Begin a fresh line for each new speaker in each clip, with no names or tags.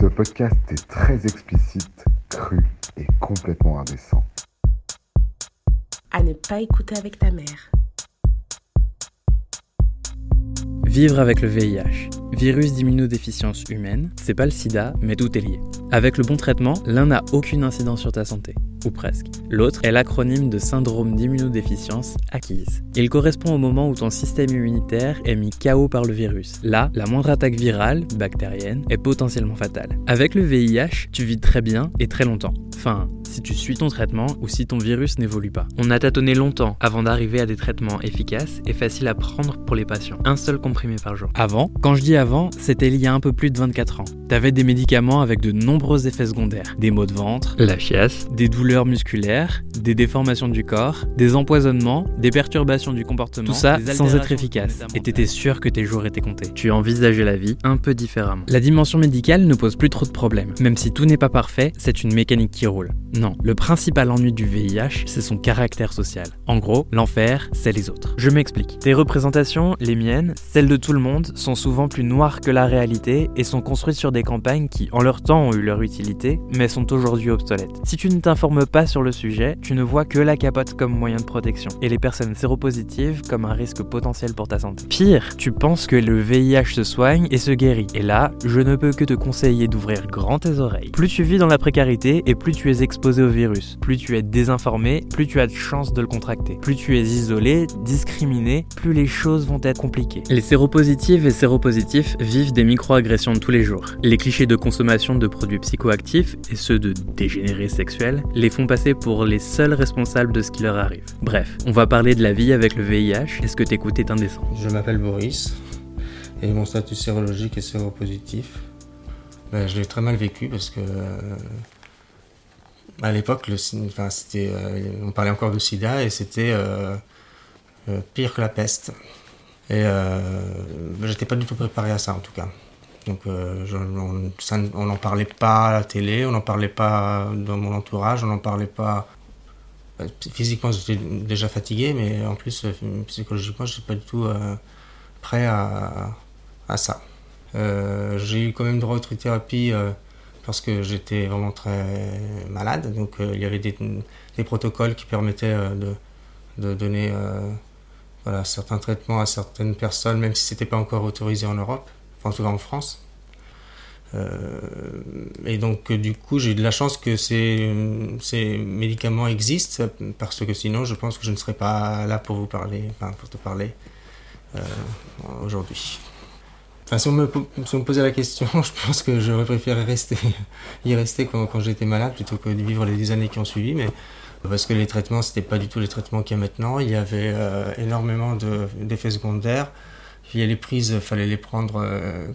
Ce podcast est très explicite, cru et complètement indécent.
À ne pas écouter avec ta mère.
Vivre avec le VIH, virus d'immunodéficience humaine, c'est pas le sida, mais tout est lié. Avec le bon traitement, l'un n'a aucune incidence sur ta santé, ou presque. L'autre est l'acronyme de syndrome d'immunodéficience acquise. Il correspond au moment où ton système immunitaire est mis KO par le virus. Là, la moindre attaque virale, bactérienne, est potentiellement fatale. Avec le VIH, tu vis très bien et très longtemps. Enfin, si tu suis ton traitement ou si ton virus n'évolue pas. On a tâtonné longtemps avant d'arriver à des traitements efficaces et faciles à prendre pour les patients. Un seul comprimé par jour. Avant, quand je dis avant, c'était il y a un peu plus de 24 ans. T'avais des médicaments avec de nombreux effets secondaires. Des maux de ventre, la chiasse, des douleurs musculaires, des déformations du corps, des empoisonnements, des perturbations du comportement. Tout ça sans être efficace. Et t'étais sûr que tes jours étaient comptés. Tu envisageais la vie un peu différemment. La dimension médicale ne pose plus trop de problèmes. Même si tout n'est pas parfait, c'est une mécanique qui roule. Non, le principal ennui du VIH, c'est son caractère social. En gros, l'enfer, c'est les autres. Je m'explique. Tes représentations, les miennes, celles de tout le monde, sont souvent plus noires que la réalité et sont construites sur des campagnes qui, en leur temps, ont eu leur utilité, mais sont aujourd'hui obsolètes. Si tu ne t'informes pas sur le sujet, tu ne vois que la capote comme moyen de protection et les personnes séropositives comme un risque potentiel pour ta santé. Pire, tu penses que le VIH se soigne et se guérit. Et là, je ne peux que te conseiller d'ouvrir grand tes oreilles. Plus tu vis dans la précarité et plus tu es exposé au virus, plus tu es désinformé, plus tu as de chances de le contracter. Plus tu es isolé, discriminé, plus les choses vont être compliquées. Les séropositives et séropositifs vivent des microagressions de tous les jours. Les clichés de consommation de produits psychoactifs et ceux de dégénérés sexuels les font passer pour les seuls responsables de ce qui leur arrive. Bref, on va parler de la vie avec le VIH. Est-ce que t'écoutes est indécent
Je m'appelle Boris et mon statut sérologique est séropositif. Ben, je l'ai très mal vécu parce que à l'époque, enfin, c'était, euh, on parlait encore de sida et c'était euh, euh, pire que la peste. Et j'étais pas du tout préparé à ça en tout cas. Donc on n'en parlait pas à la télé, on n'en parlait pas dans mon entourage, on n'en parlait pas. Physiquement, j'étais déjà fatigué, mais en plus, psychologiquement, je n'étais pas du tout prêt à, à ça. j'ai eu quand même droit à thérapie parce que j'étais vraiment très malade. Donc euh, il y avait des, protocoles qui permettaient euh, de, donner euh, certains traitements à certaines personnes, même si ce n'était pas encore autorisé en Europe, en tout cas en France. et donc du coup j'ai eu de la chance que ces, ces, médicaments existent parce que sinon je pense que je ne serais pas là pour vous parler, enfin pour te parler aujourd'hui si on, me, posait la question, je pense que j'aurais préféré rester, y rester quand, j'étais malade plutôt que de vivre les années qui ont suivi. Mais parce que les traitements, c'était pas du tout les traitements qu'il y a maintenant. Il y avait euh, énormément d'effets secondaires. Il y a les prises, il fallait les prendre euh,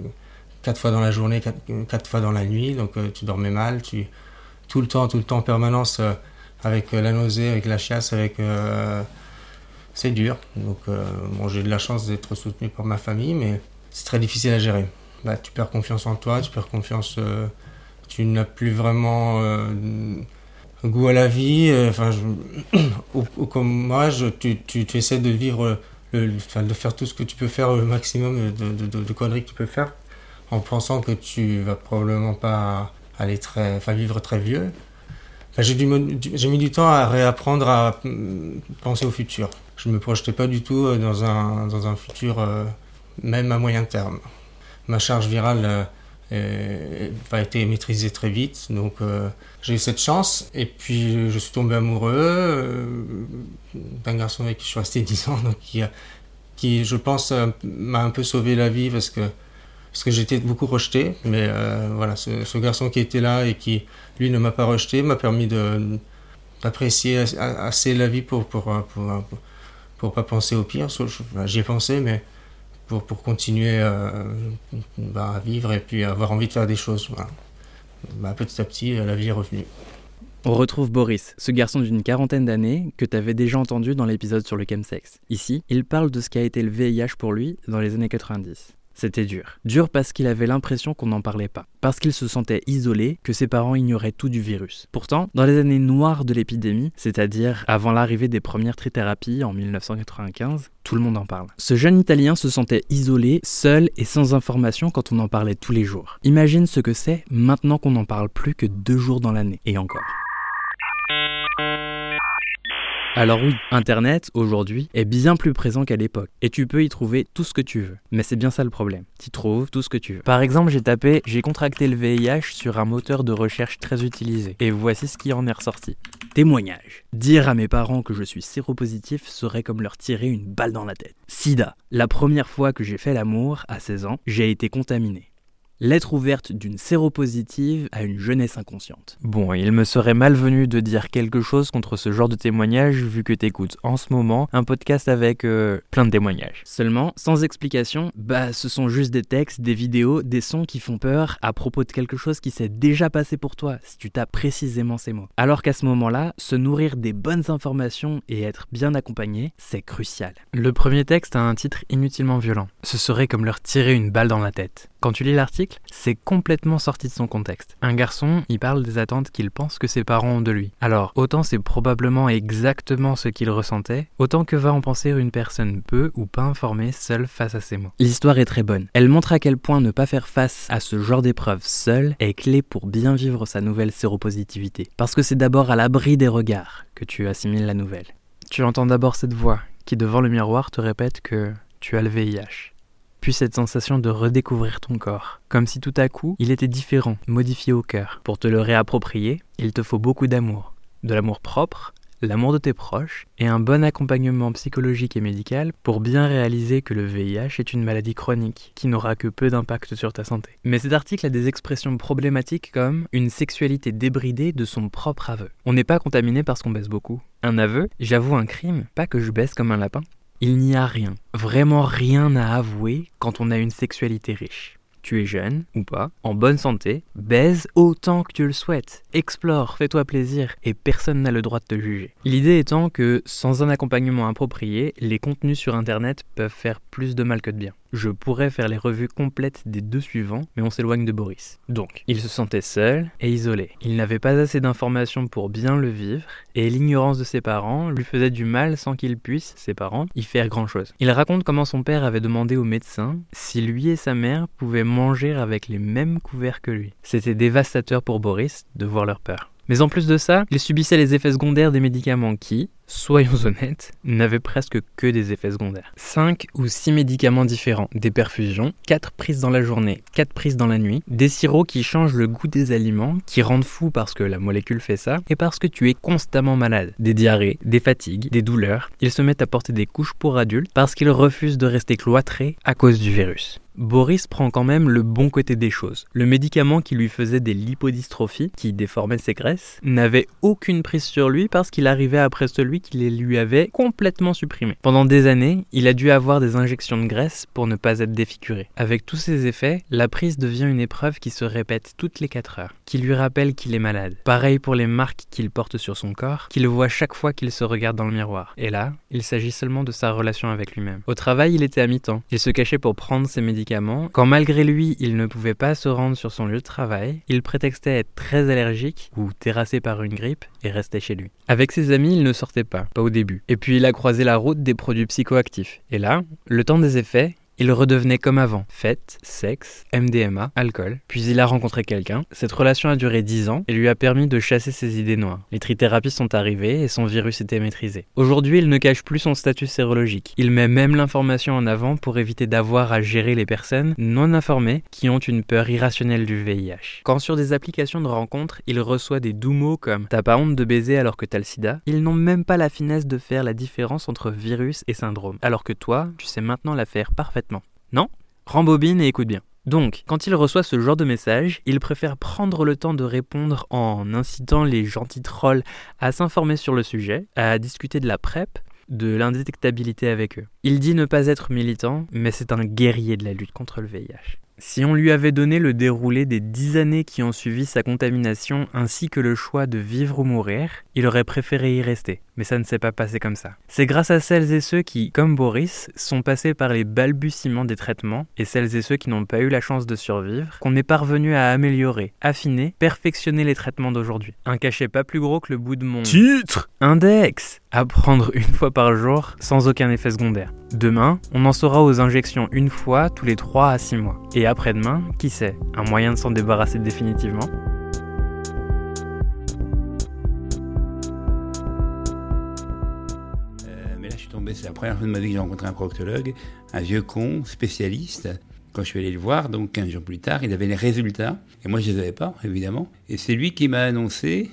quatre fois dans la journée, quatre, fois dans la nuit. Donc euh, tu dormais mal, tu tout le temps, tout le temps en permanence avec la nausée, avec la chiasse, avec c'est dur. Donc bon, j'ai de la chance d'être soutenu par ma famille, mais c'est très difficile à gérer. Bah, tu perds confiance en toi, tu perds confiance, euh, tu n'as plus vraiment euh, goût à la vie. Euh, enfin, ou, comme moi, tu, tu, tu, essaies de vivre, le, de faire tout ce que tu peux faire au maximum de, de, de, conneries que tu peux faire, en pensant que tu vas probablement pas aller très, enfin, vivre très vieux. j'ai, j'ai mis du temps à réapprendre à mm, penser au futur. Je ne me projetais pas du tout dans un, dans un futur même à moyen terme. Ma charge virale euh, a été maîtrisée très vite, donc euh, j'ai eu cette chance. Et puis je suis tombé amoureux euh, d'un garçon avec qui je suis resté 10 ans, donc qui, qui je pense, m'a un peu sauvé la vie parce que, parce que j'étais beaucoup rejeté. Mais voilà, ce, garçon qui était là et qui, lui, ne m'a pas rejeté, m'a permis d'apprécier assez la vie pour pour, pour, pour, pas penser au pire. J'y ai pensé, mais pour, continuer euh, bah, à vivre et puis avoir envie de faire des choses. Bah, petit à petit, la vie est revenue.
On retrouve Boris, ce garçon d'une quarantaine d'années que tu avais déjà entendu dans l'épisode sur le chemsex. Ici, il parle de ce qu'a été le VIH pour lui dans les années 90. C'était dur. Dur parce qu'il avait l'impression qu'on n'en parlait pas, parce qu'il se sentait isolé, que ses parents ignoraient tout du virus. Pourtant, dans les années noires de l'épidémie, c'est-à-dire avant l'arrivée des premières trithérapies en 1995, tout le monde en parle. Ce jeune Italien se sentait isolé, seul et sans information quand on en parlait tous les jours. Imagine ce que c'est maintenant qu'on n'en parle plus que deux jours dans l'année, et encore. Alors oui, Internet, aujourd'hui, est bien plus présent qu'à l'époque, et tu peux y trouver tout ce que tu veux. Mais c'est bien ça le problème, tu trouves tout ce que tu veux. Par exemple, j'ai tapé « j'ai contracté le VIH » sur un moteur de recherche très utilisé, et voici ce qui en est ressorti. Témoignage. Dire à mes parents que je suis séropositif serait comme leur tirer une balle dans la tête. Sida. La première fois que j'ai fait l'amour, à 16 ans, j'ai été contaminé. Lettre ouverte d'une séropositive à une jeunesse inconsciente. Bon, il me serait malvenu de dire quelque chose contre ce genre de témoignage vu que t'écoutes en ce moment un podcast avec euh, plein de témoignages. Seulement, sans explication, bah ce sont juste des textes, des vidéos, des sons qui font peur à propos de quelque chose qui s'est déjà passé pour toi si tu tapes précisément ces mots. Alors qu'à ce moment-là, se nourrir des bonnes informations et être bien accompagné, c'est crucial. Le premier texte a un titre inutilement violent. Ce serait comme leur tirer une balle dans la tête. Quand tu lis l'article, c'est complètement sorti de son contexte. Un garçon, il parle des attentes qu'il pense que ses parents ont de lui. Alors, autant c'est probablement exactement ce qu'il ressentait, autant que va en penser une personne peu ou pas informée seule face à ces mots. L'histoire est très bonne. Elle montre à quel point ne pas faire face à ce genre d'épreuve seule est clé pour bien vivre sa nouvelle séropositivité. Parce que c'est d'abord à l'abri des regards que tu assimiles la nouvelle. Tu entends d'abord cette voix qui devant le miroir te répète que tu as le VIH puis cette sensation de redécouvrir ton corps, comme si tout à coup il était différent, modifié au cœur. Pour te le réapproprier, il te faut beaucoup d'amour, de l'amour propre, l'amour de tes proches et un bon accompagnement psychologique et médical pour bien réaliser que le VIH est une maladie chronique qui n'aura que peu d'impact sur ta santé. Mais cet article a des expressions problématiques comme une sexualité débridée de son propre aveu. On n'est pas contaminé parce qu'on baisse beaucoup. Un aveu, j'avoue un crime, pas que je baisse comme un lapin. Il n'y a rien, vraiment rien à avouer quand on a une sexualité riche. Tu es jeune ou pas, en bonne santé, baise autant que tu le souhaites, explore, fais-toi plaisir et personne n'a le droit de te juger. L'idée étant que sans un accompagnement approprié, les contenus sur internet peuvent faire plus de mal que de bien. Je pourrais faire les revues complètes des deux suivants, mais on s'éloigne de Boris. Donc, il se sentait seul et isolé. Il n'avait pas assez d'informations pour bien le vivre, et l'ignorance de ses parents lui faisait du mal sans qu'il puisse, ses parents, y faire grand-chose. Il raconte comment son père avait demandé au médecin si lui et sa mère pouvaient manger avec les mêmes couverts que lui. C'était dévastateur pour Boris de voir leur peur. Mais en plus de ça, il subissait les effets secondaires des médicaments qui, soyons honnêtes, n'avaient presque que des effets secondaires. 5 ou 6 médicaments différents, des perfusions, 4 prises dans la journée, 4 prises dans la nuit, des sirops qui changent le goût des aliments, qui rendent fou parce que la molécule fait ça, et parce que tu es constamment malade. Des diarrhées, des fatigues, des douleurs. Ils se mettent à porter des couches pour adultes parce qu'ils refusent de rester cloîtrés à cause du virus. Boris prend quand même le bon côté des choses. Le médicament qui lui faisait des lipodystrophies, qui déformait ses graisses, n'avait aucune prise sur lui parce qu'il arrivait après celui qui les lui avait complètement supprimés. Pendant des années, il a dû avoir des injections de graisse pour ne pas être défiguré. Avec tous ces effets, la prise devient une épreuve qui se répète toutes les 4 heures, qui lui rappelle qu'il est malade. Pareil pour les marques qu'il porte sur son corps, qu'il voit chaque fois qu'il se regarde dans le miroir. Et là, il s'agit seulement de sa relation avec lui-même. Au travail, il était à mi-temps. Il se cachait pour prendre ses médicaments quand malgré lui il ne pouvait pas se rendre sur son lieu de travail, il prétextait être très allergique ou terrassé par une grippe et restait chez lui. Avec ses amis, il ne sortait pas, au début. Et puis il a croisé la route des produits psychoactifs. Et là, le temps des effets, il redevenait comme avant. Fête, sexe, MDMA, alcool. Puis il a rencontré quelqu'un. Cette relation a duré 10 ans et lui a permis de chasser ses idées noires. Les trithérapies sont arrivées et son virus était maîtrisé. Aujourd'hui, il ne cache plus son statut sérologique. Il met même l'information en avant pour éviter d'avoir à gérer les personnes non informées qui ont une peur irrationnelle du VIH. Quand sur des applications de rencontres, il reçoit des doux mots comme T'as pas honte de baiser alors que t'as le sida, ils n'ont même pas la finesse de faire la différence entre virus et syndrome. Alors que toi, tu sais maintenant la faire parfaitement non Rembobine et écoute bien. Donc, quand il reçoit ce genre de message, il préfère prendre le temps de répondre en incitant les gentils trolls à s'informer sur le sujet, à discuter de la PrEP, de l'indétectabilité avec eux. Il dit ne pas être militant, mais c'est un guerrier de la lutte contre le VIH. Si on lui avait donné le déroulé des dix années qui ont suivi sa contamination ainsi que le choix de vivre ou mourir, il aurait préféré y rester. Mais ça ne s'est pas passé comme ça. C'est grâce à celles et ceux qui, comme Boris, sont passés par les balbutiements des traitements et celles et ceux qui n'ont pas eu la chance de survivre qu'on est parvenu à améliorer, affiner, perfectionner les traitements d'aujourd'hui. Un cachet pas plus gros que le bout de mon
Titre
index à prendre une fois par jour sans aucun effet secondaire. Demain, on en saura aux injections une fois tous les 3 à 6 mois. Et après-demain, qui sait, un moyen de s'en débarrasser définitivement?
C'est la première fois de ma vie que j'ai rencontré un proctologue, un vieux con, spécialiste. Quand je suis allé le voir, donc 15 jours plus tard, il avait les résultats. Et moi, je les avais pas, évidemment. Et c'est lui qui m'a annoncé,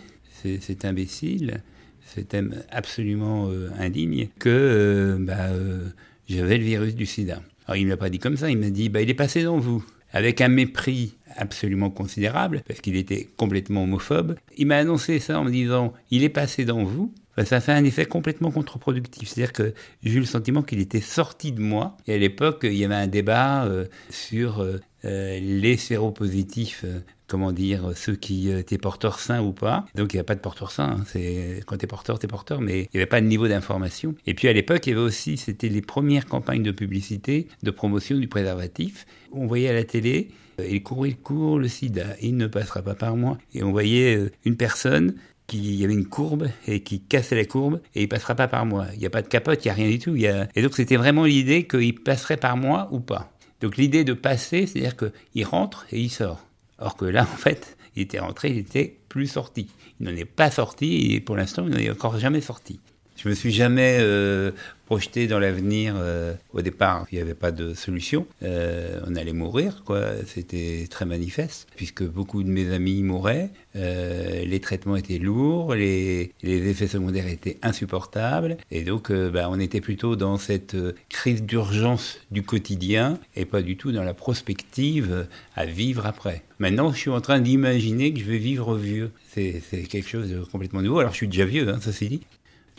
cet imbécile, cet homme absolument euh, indigne, que euh, bah, euh, j'avais le virus du sida. Alors, il ne me l'a pas dit comme ça, il m'a dit, bah, il est passé dans vous. Avec un mépris absolument considérable, parce qu'il était complètement homophobe. Il m'a annoncé ça en me disant, il est passé dans vous. Ça fait un effet complètement contre-productif. C'est-à-dire que j'ai eu le sentiment qu'il était sorti de moi. Et à l'époque, il y avait un débat euh, sur euh, euh, les séropositifs, euh, comment dire, ceux qui étaient porteurs sains ou pas. Donc il n'y a pas de porteur sain. hein. Quand t'es porteur, t'es porteur, mais il n'y avait pas de niveau d'information. Et puis à l'époque, il y avait aussi, c'était les premières campagnes de publicité, de promotion du préservatif. On voyait à la télé, il court, il court, le sida, il ne passera pas par moi. Et on voyait une personne qui il y avait une courbe et qui cassait la courbe et il passera pas par moi. Il n'y a pas de capote, il n'y a rien du tout. Y a... Et donc c'était vraiment l'idée qu'il passerait par moi ou pas. Donc l'idée de passer, c'est-à-dire qu'il rentre et il sort. Or que là, en fait, il était rentré, il était plus sorti. Il n'en est pas sorti et pour l'instant, il n'en est encore jamais sorti. Je me suis jamais euh, projeté dans l'avenir. euh, au départ, il n'y avait pas de solution. Euh, on allait mourir, quoi. C'était très manifeste, puisque beaucoup de mes amis mouraient. Les traitements étaient lourds, les, effets secondaires étaient insupportables, et donc, bah, on était plutôt dans cette crise d'urgence du quotidien et pas du tout dans la prospective à vivre après. Maintenant, je suis en train d'imaginer que je vais vivre vieux. C'est c'est quelque chose de complètement nouveau. Alors, je suis déjà vieux, hein, ceci dit.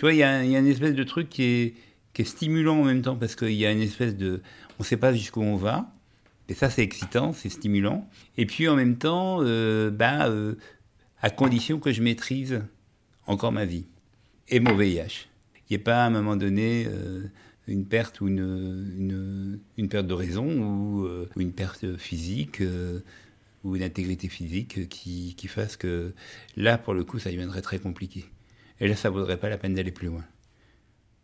Tu vois, il y, a une espèce de truc qui est, stimulant en même temps parce qu'il y a une espèce de. On ne sait pas jusqu'où on va. Et ça, c'est excitant, c'est stimulant. Et puis en même temps, euh, bah, euh, à condition que je maîtrise encore ma vie et mon VIH. Il n'y ait pas à un moment donné euh, une perte ou une, une, perte de raison ou, une perte physique ou une intégrité physique qui fasse que là, pour le coup, ça deviendrait très compliqué. Et là, ça vaudrait pas la peine d'aller plus loin.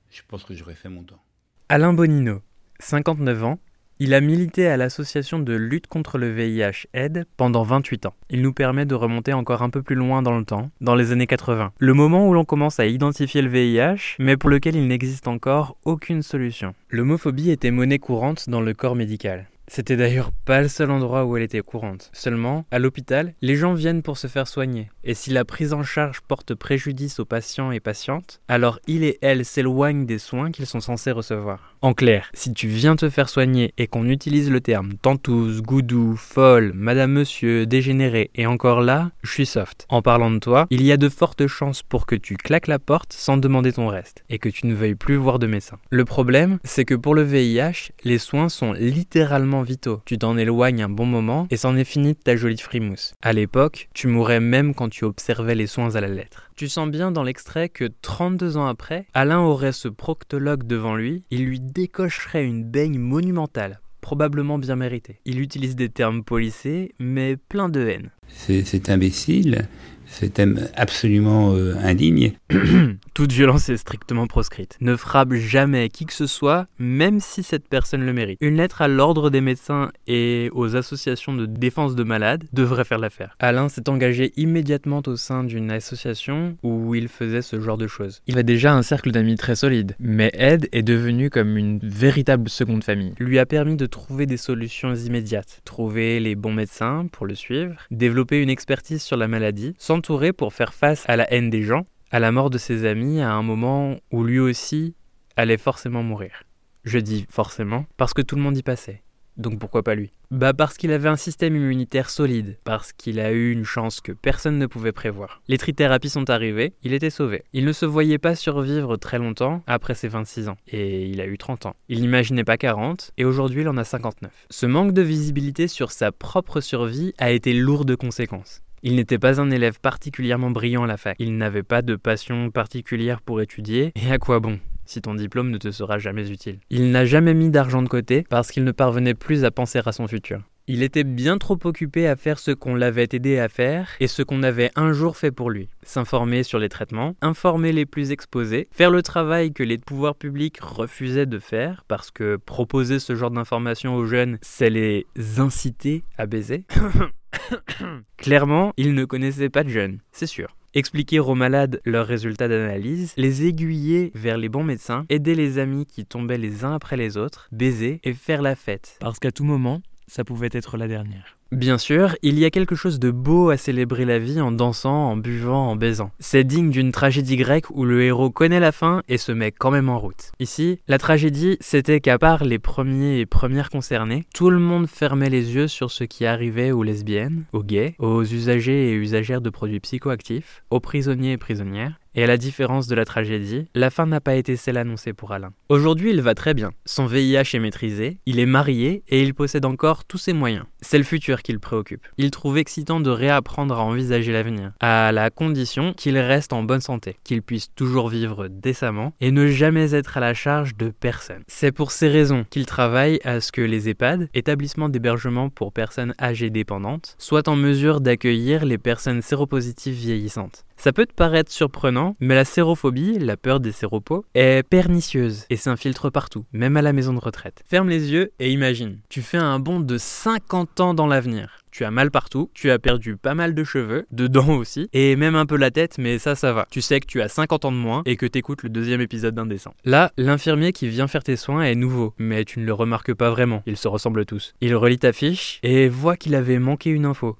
Je pense que j'aurais fait mon temps.
Alain Bonino, 59 ans, il a milité à l'association de lutte contre le VIH aide pendant 28 ans. Il nous permet de remonter encore un peu plus loin dans le temps, dans les années 80. Le moment où l'on commence à identifier le VIH, mais pour lequel il n'existe encore aucune solution. L'homophobie était monnaie courante dans le corps médical. C'était d'ailleurs pas le seul endroit où elle était courante. Seulement, à l'hôpital, les gens viennent pour se faire soigner. Et si la prise en charge porte préjudice aux patients et patientes, alors il et elle s'éloignent des soins qu'ils sont censés recevoir. En clair, si tu viens te faire soigner et qu'on utilise le terme tantouse, goudou, folle, madame monsieur, dégénéré et encore là, je suis soft. En parlant de toi, il y a de fortes chances pour que tu claques la porte sans demander ton reste et que tu ne veuilles plus voir de médecin. Le problème, c'est que pour le VIH, les soins sont littéralement vitaux. Tu t'en éloignes un bon moment et c'en est fini de ta jolie frimousse. À l'époque, tu mourrais même quand tu observais les soins à la lettre. Tu sens bien dans l'extrait que 32 ans après, Alain aurait ce proctologue devant lui, il lui décocherait une baigne monumentale, probablement bien méritée. Il utilise des termes polissés, mais plein de haine.
C'est imbécile, cet homme absolument euh, indigne,
Toute violence est strictement proscrite. Ne frappe jamais qui que ce soit, même si cette personne le mérite. Une lettre à l'ordre des médecins et aux associations de défense de malades devrait faire l'affaire. Alain s'est engagé immédiatement au sein d'une association où il faisait ce genre de choses. Il a déjà un cercle d'amis très solide, mais Ed est devenu comme une véritable seconde famille. Lui a permis de trouver des solutions immédiates, trouver les bons médecins pour le suivre, développer une expertise sur la maladie, pour faire face à la haine des gens à la mort de ses amis à un moment où lui aussi allait forcément mourir. Je dis forcément parce que tout le monde y passait. Donc pourquoi pas lui? Bah parce qu'il avait un système immunitaire solide, parce qu'il a eu une chance que personne ne pouvait prévoir. Les trithérapies sont arrivées, il était sauvé. Il ne se voyait pas survivre très longtemps après ses 26 ans, et il a eu 30 ans. Il n'imaginait pas 40, et aujourd'hui il en a 59. Ce manque de visibilité sur sa propre survie a été lourd de conséquences. Il n'était pas un élève particulièrement brillant à la fac. Il n'avait pas de passion particulière pour étudier. Et à quoi bon si ton diplôme ne te sera jamais utile? Il n'a jamais mis d'argent de côté parce qu'il ne parvenait plus à penser à son futur. Il était bien trop occupé à faire ce qu'on l'avait aidé à faire et ce qu'on avait un jour fait pour lui. S'informer sur les traitements, informer les plus exposés, faire le travail que les pouvoirs publics refusaient de faire parce que proposer ce genre d'informations aux jeunes, c'est les inciter à baiser. Clairement, il ne connaissait pas de jeunes, c'est sûr expliquer aux malades leurs résultats d'analyse, les aiguiller vers les bons médecins, aider les amis qui tombaient les uns après les autres, baiser et faire la fête. Parce qu'à tout moment, ça pouvait être la dernière. Bien sûr, il y a quelque chose de beau à célébrer la vie en dansant, en buvant, en baisant. C'est digne d'une tragédie grecque où le héros connaît la fin et se met quand même en route. Ici, la tragédie, c'était qu'à part les premiers et premières concernés, tout le monde fermait les yeux sur ce qui arrivait aux lesbiennes, aux gays, aux usagers et usagères de produits psychoactifs, aux prisonniers et prisonnières, et à la différence de la tragédie, la fin n'a pas été celle annoncée pour Alain. Aujourd'hui, il va très bien. Son VIH est maîtrisé, il est marié et il possède encore tous ses moyens. C'est le futur qui le préoccupe. Il trouve excitant de réapprendre à envisager l'avenir, à la condition qu'il reste en bonne santé, qu'il puisse toujours vivre décemment et ne jamais être à la charge de personne. C'est pour ces raisons qu'il travaille à ce que les EHPAD, établissements d'hébergement pour personnes âgées dépendantes, soient en mesure d'accueillir les personnes séropositives vieillissantes. Ça peut te paraître surprenant, mais la sérophobie, la peur des séropos, est pernicieuse et s'infiltre partout, même à la maison de retraite. Ferme les yeux et imagine, tu fais un bond de 50 ans dans l'avenir. Tu as mal partout, tu as perdu pas mal de cheveux, de dents aussi, et même un peu la tête, mais ça, ça va. Tu sais que tu as 50 ans de moins et que t'écoutes le deuxième épisode d'Indécent. Là, l'infirmier qui vient faire tes soins est nouveau, mais tu ne le remarques pas vraiment, ils se ressemblent tous. Il relit ta fiche et voit qu'il avait manqué une info.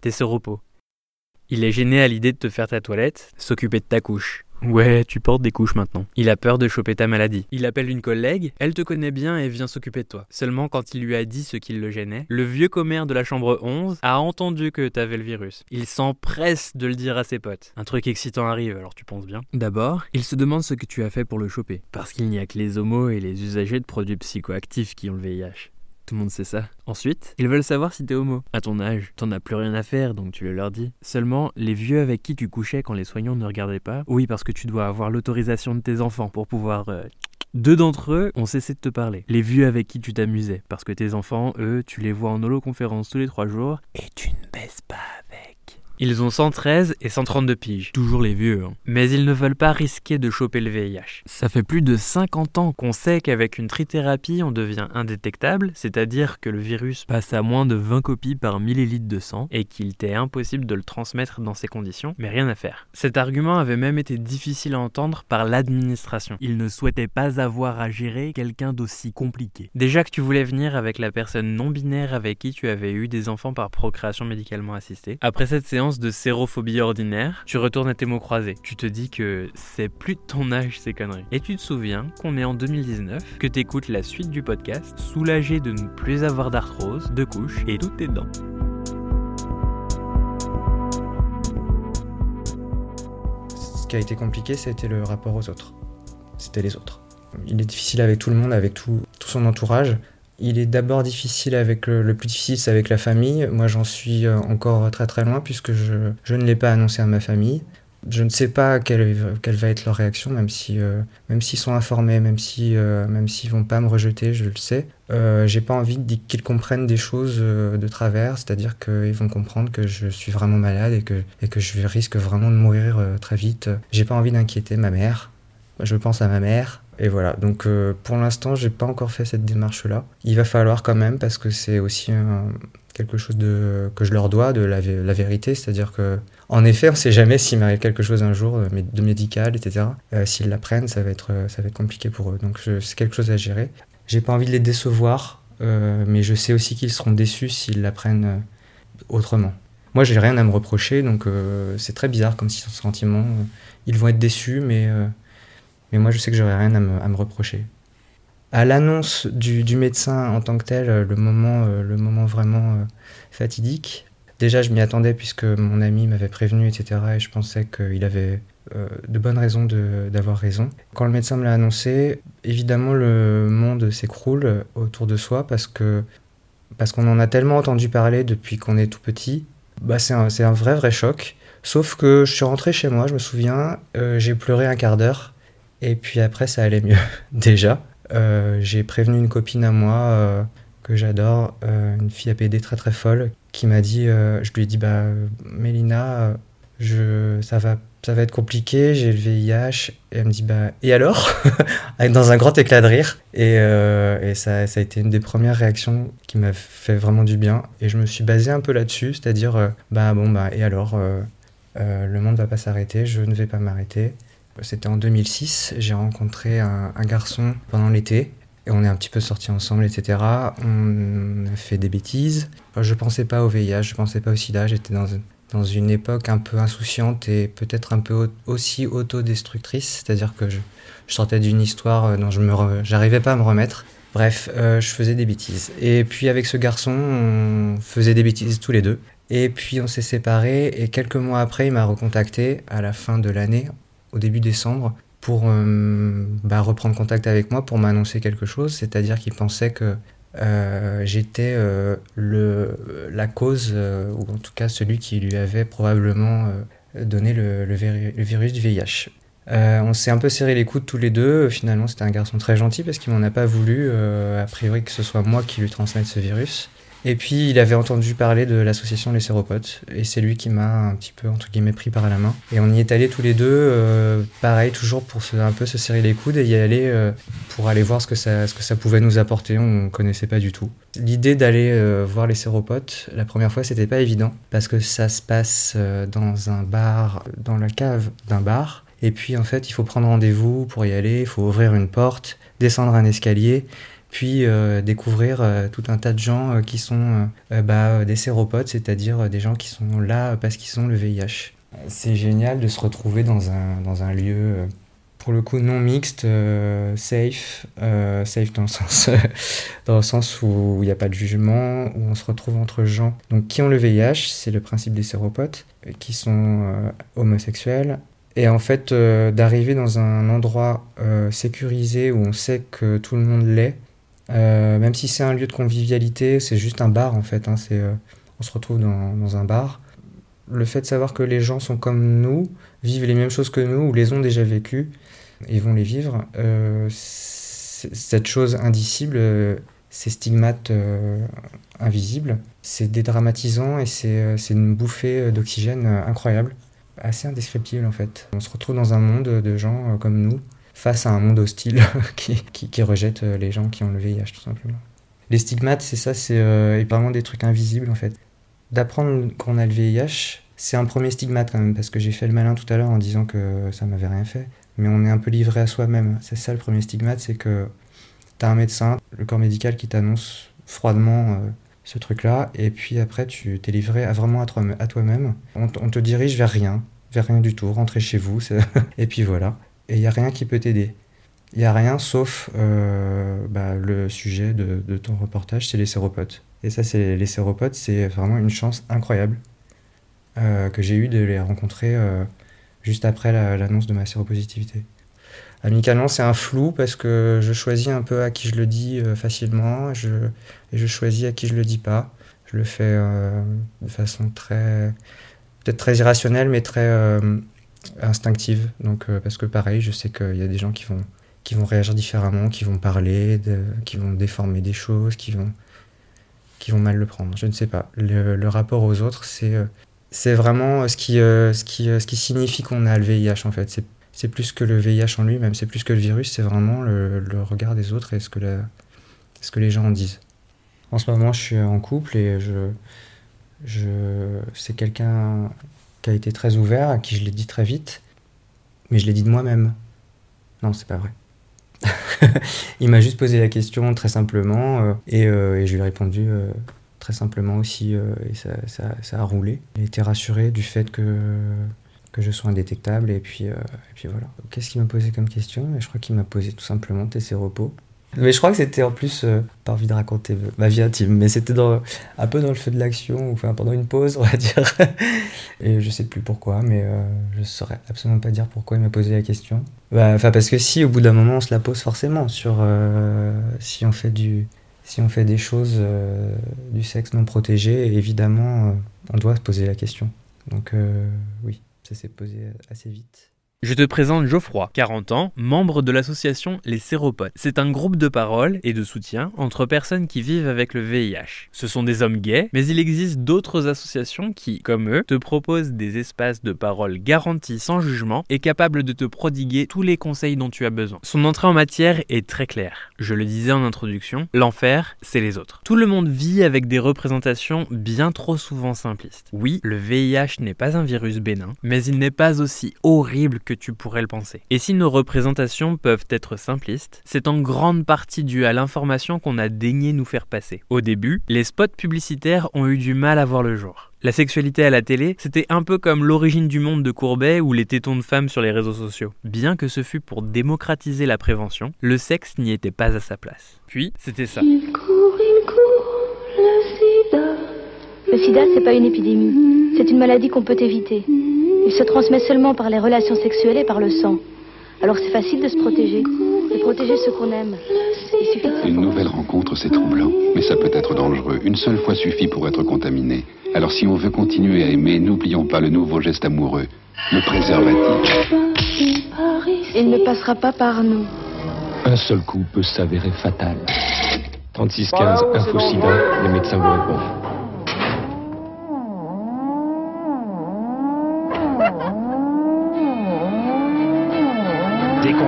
Tes séropos. Il est gêné à l'idée de te faire ta toilette, s'occuper de ta couche. Ouais, tu portes des couches maintenant. Il a peur de choper ta maladie. Il appelle une collègue, elle te connaît bien et vient s'occuper de toi. Seulement quand il lui a dit ce qui le gênait, le vieux commère de la chambre 11 a entendu que t'avais le virus. Il s'empresse de le dire à ses potes. Un truc excitant arrive, alors tu penses bien. D'abord, il se demande ce que tu as fait pour le choper. Parce qu'il n'y a que les homos et les usagers de produits psychoactifs qui ont le VIH. Tout le monde sait ça. Ensuite, ils veulent savoir si t'es homo. À ton âge, t'en as plus rien à faire, donc tu le leur dis. Seulement, les vieux avec qui tu couchais quand les soignants ne regardaient pas, oui, parce que tu dois avoir l'autorisation de tes enfants pour pouvoir... euh, Deux d'entre eux ont cessé de te parler. Les vieux avec qui tu t'amusais. Parce que tes enfants, eux, tu les vois en holoconférence tous les trois jours et tu ne baisses pas avec. Ils ont 113 et 132 piges. Toujours les vieux, hein. Mais ils ne veulent pas risquer de choper le VIH. Ça fait plus de 50 ans qu'on sait qu'avec une trithérapie, on devient indétectable, c'est-à-dire que le virus passe à moins de 20 copies par millilitre de sang et qu'il t'est impossible de le transmettre dans ces conditions, mais rien à faire. Cet argument avait même été difficile à entendre par l'administration. Ils ne souhaitaient pas avoir à gérer quelqu'un d'aussi compliqué. Déjà que tu voulais venir avec la personne non binaire avec qui tu avais eu des enfants par procréation médicalement assistée, après cette séance de sérophobie ordinaire, tu retournes à tes mots croisés. Tu te dis que c'est plus de ton âge ces conneries. Et tu te souviens qu'on est en 2019, que t'écoutes la suite du podcast, soulagé de ne plus avoir d'arthrose, de couches et toutes tes dents.
Ce qui a été compliqué, c'était le rapport aux autres. C'était les autres. Il est difficile avec tout le monde, avec tout, tout son entourage. Il est d'abord difficile avec le, le plus difficile, c'est avec la famille. Moi, j'en suis euh, encore très très loin puisque je, je ne l'ai pas annoncé à ma famille. Je ne sais pas quelle, quelle va être leur réaction, même si euh, même s'ils sont informés, même si euh, même s'ils vont pas me rejeter, je le sais. Euh, J'ai pas envie qu'ils comprennent des choses euh, de travers, c'est-à-dire qu'ils vont comprendre que je suis vraiment malade et que et que je risque vraiment de mourir euh, très vite. J'ai pas envie d'inquiéter ma mère. Je pense à ma mère. Et voilà, donc euh, pour l'instant, j'ai pas encore fait cette démarche-là. Il va falloir quand même, parce que c'est aussi quelque chose de, que je leur dois, de la, vé- la vérité, c'est-à-dire que, en effet, on sait jamais s'il m'arrive quelque chose un jour, euh, de médical, etc. Euh, S'ils l'apprennent, ça va être, compliqué pour eux. Donc c'est quelque chose à gérer. J'ai pas envie de les décevoir, mais je sais aussi qu'ils seront déçus s'ils l'apprennent autrement. Moi, j'ai rien à me reprocher, donc c'est très bizarre comme sentiment. Euh, Ils vont être déçus, mais mais moi, je sais que j'aurai rien à me, reprocher. À l'annonce du, médecin en tant que tel, euh, le moment, euh, le moment vraiment euh, fatidique, déjà, je m'y attendais puisque mon ami m'avait prévenu, etc. Et je pensais qu'il avait de bonnes raisons d'avoir raison. Quand le médecin me l'a annoncé, évidemment, le monde s'écroule autour de soi parce que parce qu'on en a tellement entendu parler depuis qu'on est tout petit. bah, c'est un, vrai, vrai choc. Sauf que je suis rentré chez moi, je me souviens, j'ai pleuré un quart d'heure. Et puis après, ça allait mieux, déjà. Euh, j'ai prévenu une copine à moi euh, que j'adore, une fille APD très très folle, qui m'a dit, je lui ai dit, bah, Mélina, je, ça va ça va être compliqué, j'ai le VIH. Et elle me dit, bah, et alors? Dans un grand éclat de rire. Et, euh, ça, ça, a été une des premières réactions qui m'a fait vraiment du bien. Et je me suis basé un peu là-dessus, c'est-à-dire, euh, bah bon, bah, et alors euh, Le monde va pas s'arrêter, je ne vais pas m'arrêter. C'était en 2006, j'ai rencontré un, garçon pendant l'été. Et on est un petit peu sortis ensemble, etc. On a fait des bêtises. Je pensais pas au VIH, je pensais pas au sida, j'étais dans dans une époque un peu insouciante et peut-être un peu aussi autodestructrice, c'est-à-dire que je, sortais d'une histoire euh, dont je me j'arrivais pas à me remettre. Bref, euh, je faisais des bêtises. Et puis avec ce garçon, on faisait des bêtises tous les deux. Et puis on s'est séparés et quelques mois après, il m'a recontacté à la fin de l'année, au début décembre, pour euh, bah, reprendre contact avec moi pour m'annoncer quelque chose, c'est-à-dire qu'il pensait que euh, j'étais euh, la cause, ou en tout cas celui qui lui avait probablement donné le, le, virus du VIH. on s'est un peu serré les coudes tous les deux. Finalement, c'était un garçon très gentil parce qu'il m'en a pas voulu, a priori, que ce soit moi qui lui transmette ce virus. Et puis il avait entendu parler de l'association Les Séropotes, et c'est lui qui m'a un petit peu entre guillemets pris par la main. Et on y est allé tous les deux, euh, pareil, toujours pour se, un peu se serrer les coudes et y aller euh, pour aller voir ce que, ça, ce que ça pouvait nous apporter, on ne connaissait pas du tout. L'idée d'aller euh, voir les Séropotes, la première fois c'était pas évident, parce que ça se passe dans un bar, dans la cave d'un bar, et puis en fait il faut prendre rendez-vous pour y aller, il faut ouvrir une porte, descendre un escalier, puis euh, découvrir euh, tout un tas de gens euh, qui sont bah, des séropotes, c'est-à-dire des gens qui sont là parce qu'ils ont le VIH. C'est génial de se retrouver dans un, dans un lieu, pour le coup, non mixte, safe, safe dans le sens, dans le sens où il n'y a pas de jugement, où on se retrouve entre gens donc, qui ont le VIH, c'est le principe des séropotes, qui sont homosexuels, et en fait, d'arriver dans un endroit sécurisé où on sait que tout le monde l'est, euh, même si c'est un lieu de convivialité, c'est juste un bar en fait. Hein, euh, on se retrouve dans, un bar. Le fait de savoir que les gens sont comme nous, vivent les mêmes choses que nous ou les ont déjà vécues et vont les vivre, euh, cette chose indicible, ces stigmates invisibles, c'est dédramatisant et c'est une bouffée d'oxygène incroyable, assez indescriptible en fait. On se retrouve dans un monde de gens comme nous face à un monde hostile qui, rejette euh, les gens qui ont le VIH tout simplement. Les stigmates, c'est ça, c'est euh, vraiment des trucs invisibles en fait. D'apprendre qu'on a le VIH, c'est un premier stigmate quand même, parce que j'ai fait le malin tout à l'heure en disant que ça m'avait rien fait. Mais on est un peu livré à soi-même. C'est ça le premier stigmate, c'est que tu as un médecin, le corps médical qui t'annonce froidement euh, ce truc-là, et puis après tu t'es livré à, vraiment à toi-même. On, on, te dirige vers rien, vers rien du tout, rentrez chez vous, et puis voilà et il n'y a rien qui peut t'aider. Il n'y a rien sauf euh, bah, le sujet de, ton reportage, c'est les séropotes. Et ça, c'est les séropotes, c'est vraiment une chance incroyable euh, que j'ai eu de les rencontrer euh, juste après l'annonce de ma séropositivité. Amicalement, c'est un flou parce que je choisis un peu à qui je le dis facilement je, et je choisis à qui je le dis pas. Je le fais de façon très, peut-être très irrationnelle, mais très instinctive. Donc, euh, parce que pareil, je sais qu'il y a des gens qui vont, qui vont réagir différemment, qui vont parler, qui vont déformer des choses, qui vont, qui vont mal le prendre. Je ne sais pas. Le, rapport aux autres, c'est euh, c'est vraiment ce qui, euh, ce, qui, ce qui signifie qu'on a le VIH en fait. C'est plus que le VIH en lui-même, c'est plus que le virus, c'est vraiment le, regard des autres et ce que, ce que les gens en disent. En ce moment, je suis en couple et je, je, c'est quelqu'un qui a été très ouvert, à qui je l'ai dit très vite, mais je l'ai dit de moi-même. Non, c'est pas vrai. il m'a juste posé la question très simplement euh, euh, et, je lui ai répondu euh, très simplement aussi et ça, ça, a roulé. Il était rassuré du fait que, que je sois indétectable et puis, et puis voilà. Qu'est-ce qu'il m'a posé comme question? Je crois qu'il m'a posé tout simplement tes repos. Mais je crois que c'était en plus, euh, pas envie de raconter ma vie intime, mais c'était un peu dans le feu de l'action, enfin pendant une pause, on va dire. Et je sais plus pourquoi, mais euh, je saurais absolument pas dire pourquoi il m'a posé la question. Bah, enfin, parce que si, au bout d'un moment, on se la pose forcément sur euh, si on fait du, Si on fait des choses euh, du sexe non protégé, évidemment, euh, on doit se poser la question. Donc euh, oui, ça s'est posé assez vite.
Je te présente Geoffroy, 40 ans, membre de l'association Les Séropodes. C'est un groupe de parole et de soutien entre personnes qui vivent avec le VIH. Ce sont des hommes gays, mais il existe d'autres associations qui, comme eux, te proposent des espaces de parole garantis sans jugement et capables de te prodiguer tous les conseils dont tu as besoin. Son entrée en matière est très claire. Je le disais en introduction, l'enfer, c'est les autres. Tout le monde vit avec des représentations bien trop souvent simplistes. Oui, le VIH n'est pas un virus bénin, mais il n'est pas aussi horrible que tu pourrais le penser. Et si nos représentations peuvent être simplistes, c'est en grande partie dû à l'information qu'on a daigné nous faire passer. Au début, les spots publicitaires ont eu du mal à voir le jour. La sexualité à la télé, c'était un peu comme l'origine du monde de Courbet ou les tétons de femmes sur les réseaux sociaux. Bien que ce fût pour démocratiser la prévention, le sexe n'y était pas à sa place. Puis, c'était ça.
Il court, il court, le sida.
Le sida, c'est pas une épidémie. C'est une maladie qu'on peut éviter. Il se transmet seulement par les relations sexuelles et par le sang. Alors c'est facile de se protéger, de protéger ceux qu'on aime. Il suffit de
Une nouvelle rencontre, c'est troublant, mais ça peut être dangereux. Une seule fois suffit pour être contaminé. Alors si on veut continuer à aimer, n'oublions pas le nouveau geste amoureux, le préservatif.
Il ne passera pas par nous.
Un seul coup peut s'avérer fatal. 3615 Info Sida, les médecins vous répondent.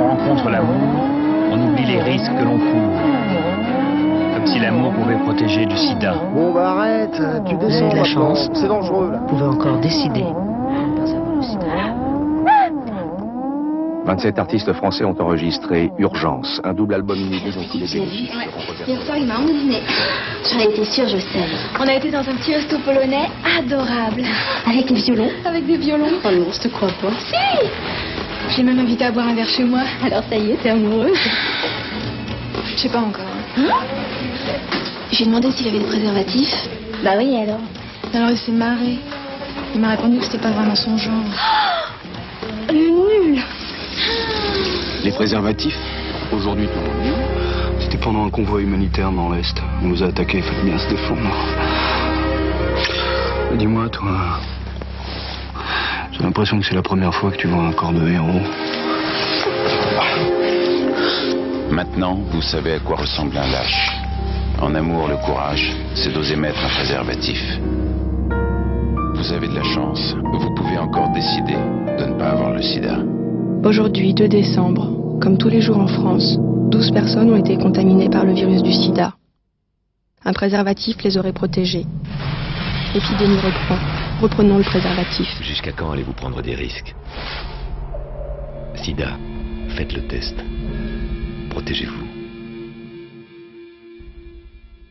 Qu'on rencontre l'amour, on oublie les risques que l'on court. Comme si l'amour pouvait protéger du sida.
Bon bah arrête, tu
Vous
descends
avez de la chance.
C'est dangereux là.
Vous pouvez encore décider.
27 artistes français ont enregistré Urgence, un double album inédit dont tous les bénéfices.
Hier soir, il m'a emmené. J'en ai été sûre, je sais. On a été dans un petit resto polonais adorable. Avec des violons Avec des violons. Oh non, je te crois pas. Si Je l'ai même invité à boire un verre chez moi. Alors ça y est, t'es amoureuse Je sais pas encore. J'ai demandé s'il avait des préservatifs. Bah oui, alors Alors il s'est marré. Il m'a répondu que c'était pas vraiment son genre. Le nul
Les préservatifs Aujourd'hui, tout le monde dit.
C'était pendant un convoi humanitaire dans l'Est. On nous a attaqués, il fallait bien se défendre. Dis-moi, toi. J'ai l'impression que c'est la première fois que tu vois un corps de héros.
Maintenant, vous savez à quoi ressemble un lâche. En amour, le courage, c'est d'oser mettre un préservatif. Vous avez de la chance. Vous pouvez encore décider de ne pas avoir le sida.
Aujourd'hui, 2 décembre, comme tous les jours en France, 12 personnes ont été contaminées par le virus du sida. Un préservatif les aurait protégées. L'épidémie reprend. Reprenons le préservatif.
Jusqu'à quand allez-vous prendre des risques? Sida, faites le test. Protégez-vous.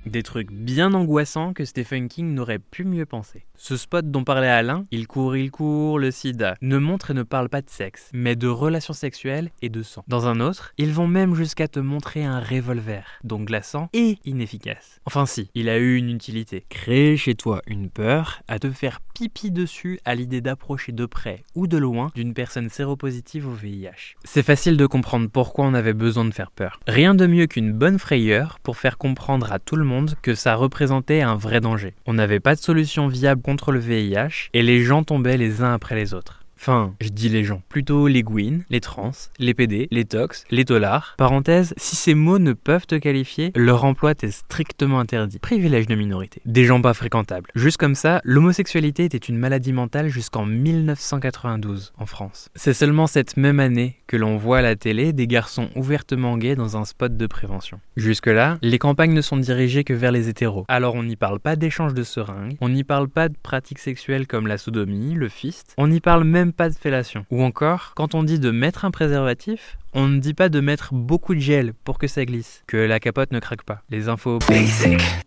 Des trucs bien angoissants que Stephen King n'aurait pu mieux penser. Ce spot dont parlait Alain, il court, il court, le sida, ne montre et ne parle pas de sexe, mais de relations sexuelles et de sang. Dans un autre, ils vont même jusqu'à te montrer un revolver, donc glaçant et inefficace. Enfin si, il a eu une utilité. Créer chez toi une peur à te faire pipi dessus à l'idée d'approcher de près ou de loin d'une personne séropositive au VIH. C'est facile de comprendre pourquoi on avait besoin de faire peur. Rien de mieux qu'une bonne frayeur pour faire comprendre à tout le monde que ça représentait un vrai danger. On n'avait pas de solution viable contre le VIH et les gens tombaient les uns après les autres. Enfin, je dis les gens, plutôt les gouines, les trans, les PD, les tox, les tolards. Parenthèse, si ces mots ne peuvent te qualifier, leur emploi est strictement interdit. Privilège de minorité. Des gens pas fréquentables. Juste comme ça, l'homosexualité était une maladie mentale jusqu'en 1992 en France. C'est seulement cette même année que l'on voit à la télé des garçons ouvertement gays dans un spot de prévention. Jusque-là, les campagnes ne sont dirigées que vers les hétéros. Alors on n'y parle pas d'échange de seringues, on n'y parle pas de pratiques sexuelles comme la sodomie, le fist, on n'y parle même pas de fellation. Ou encore, quand on dit de mettre un préservatif, on ne dit pas de mettre beaucoup de gel pour que ça glisse, que la capote ne craque pas. Les infos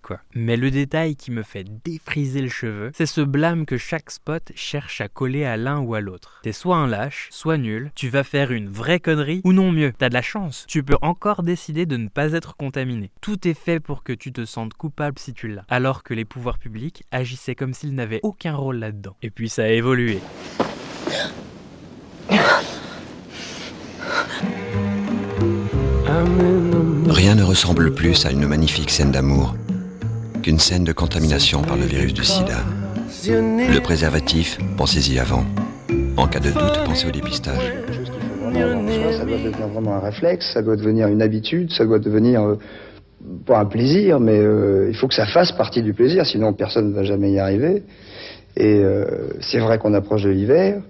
quoi. Mais le détail qui me fait défriser le cheveu, c'est ce blâme que chaque spot cherche à coller à l'un ou à l'autre. T'es soit un lâche, soit nul, tu vas faire une vraie connerie, ou non mieux, t'as de la chance, tu peux encore décider de ne pas être contaminé. Tout est fait pour que tu te sentes coupable si tu l'as, alors que les pouvoirs publics agissaient comme s'ils n'avaient aucun rôle là-dedans. Et puis ça a évolué.
Rien ne ressemble plus à une magnifique scène d'amour qu'une scène de contamination par le virus du sida. Le préservatif, pensez-y avant. En cas de doute, pensez au dépistage.
Ça doit devenir vraiment un réflexe, ça doit devenir une habitude, ça doit devenir euh, pas un plaisir, mais euh, il faut que ça fasse partie du plaisir, sinon personne ne va jamais y arriver. Et euh, c'est vrai qu'on approche de l'hiver,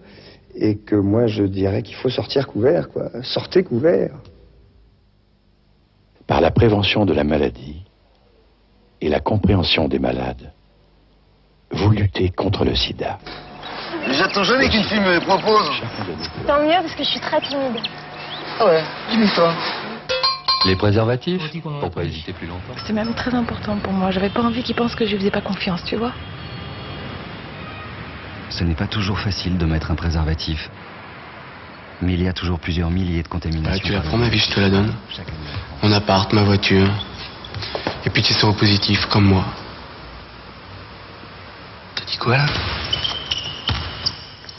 et que moi je dirais qu'il faut sortir couvert, quoi. Sortez couvert.
Par la prévention de la maladie et la compréhension des malades, vous luttez contre le sida.
J'attends jamais qu'une fille me propose.
Tant mieux parce que je suis très timide.
Ah ouais, dis-moi
Les préservatifs Pour pas hésiter plus longtemps.
C'est même très important pour moi. J'avais pas envie qu'ils pensent que je lui faisais pas confiance, tu vois.
Ce n'est pas toujours facile de mettre un préservatif. Mais il y a toujours plusieurs milliers de contaminations.
tu la prends ma vie, je te la donne. Mon appart, ma voiture. Et puis tu es séropositif, comme moi. T'as dit quoi là?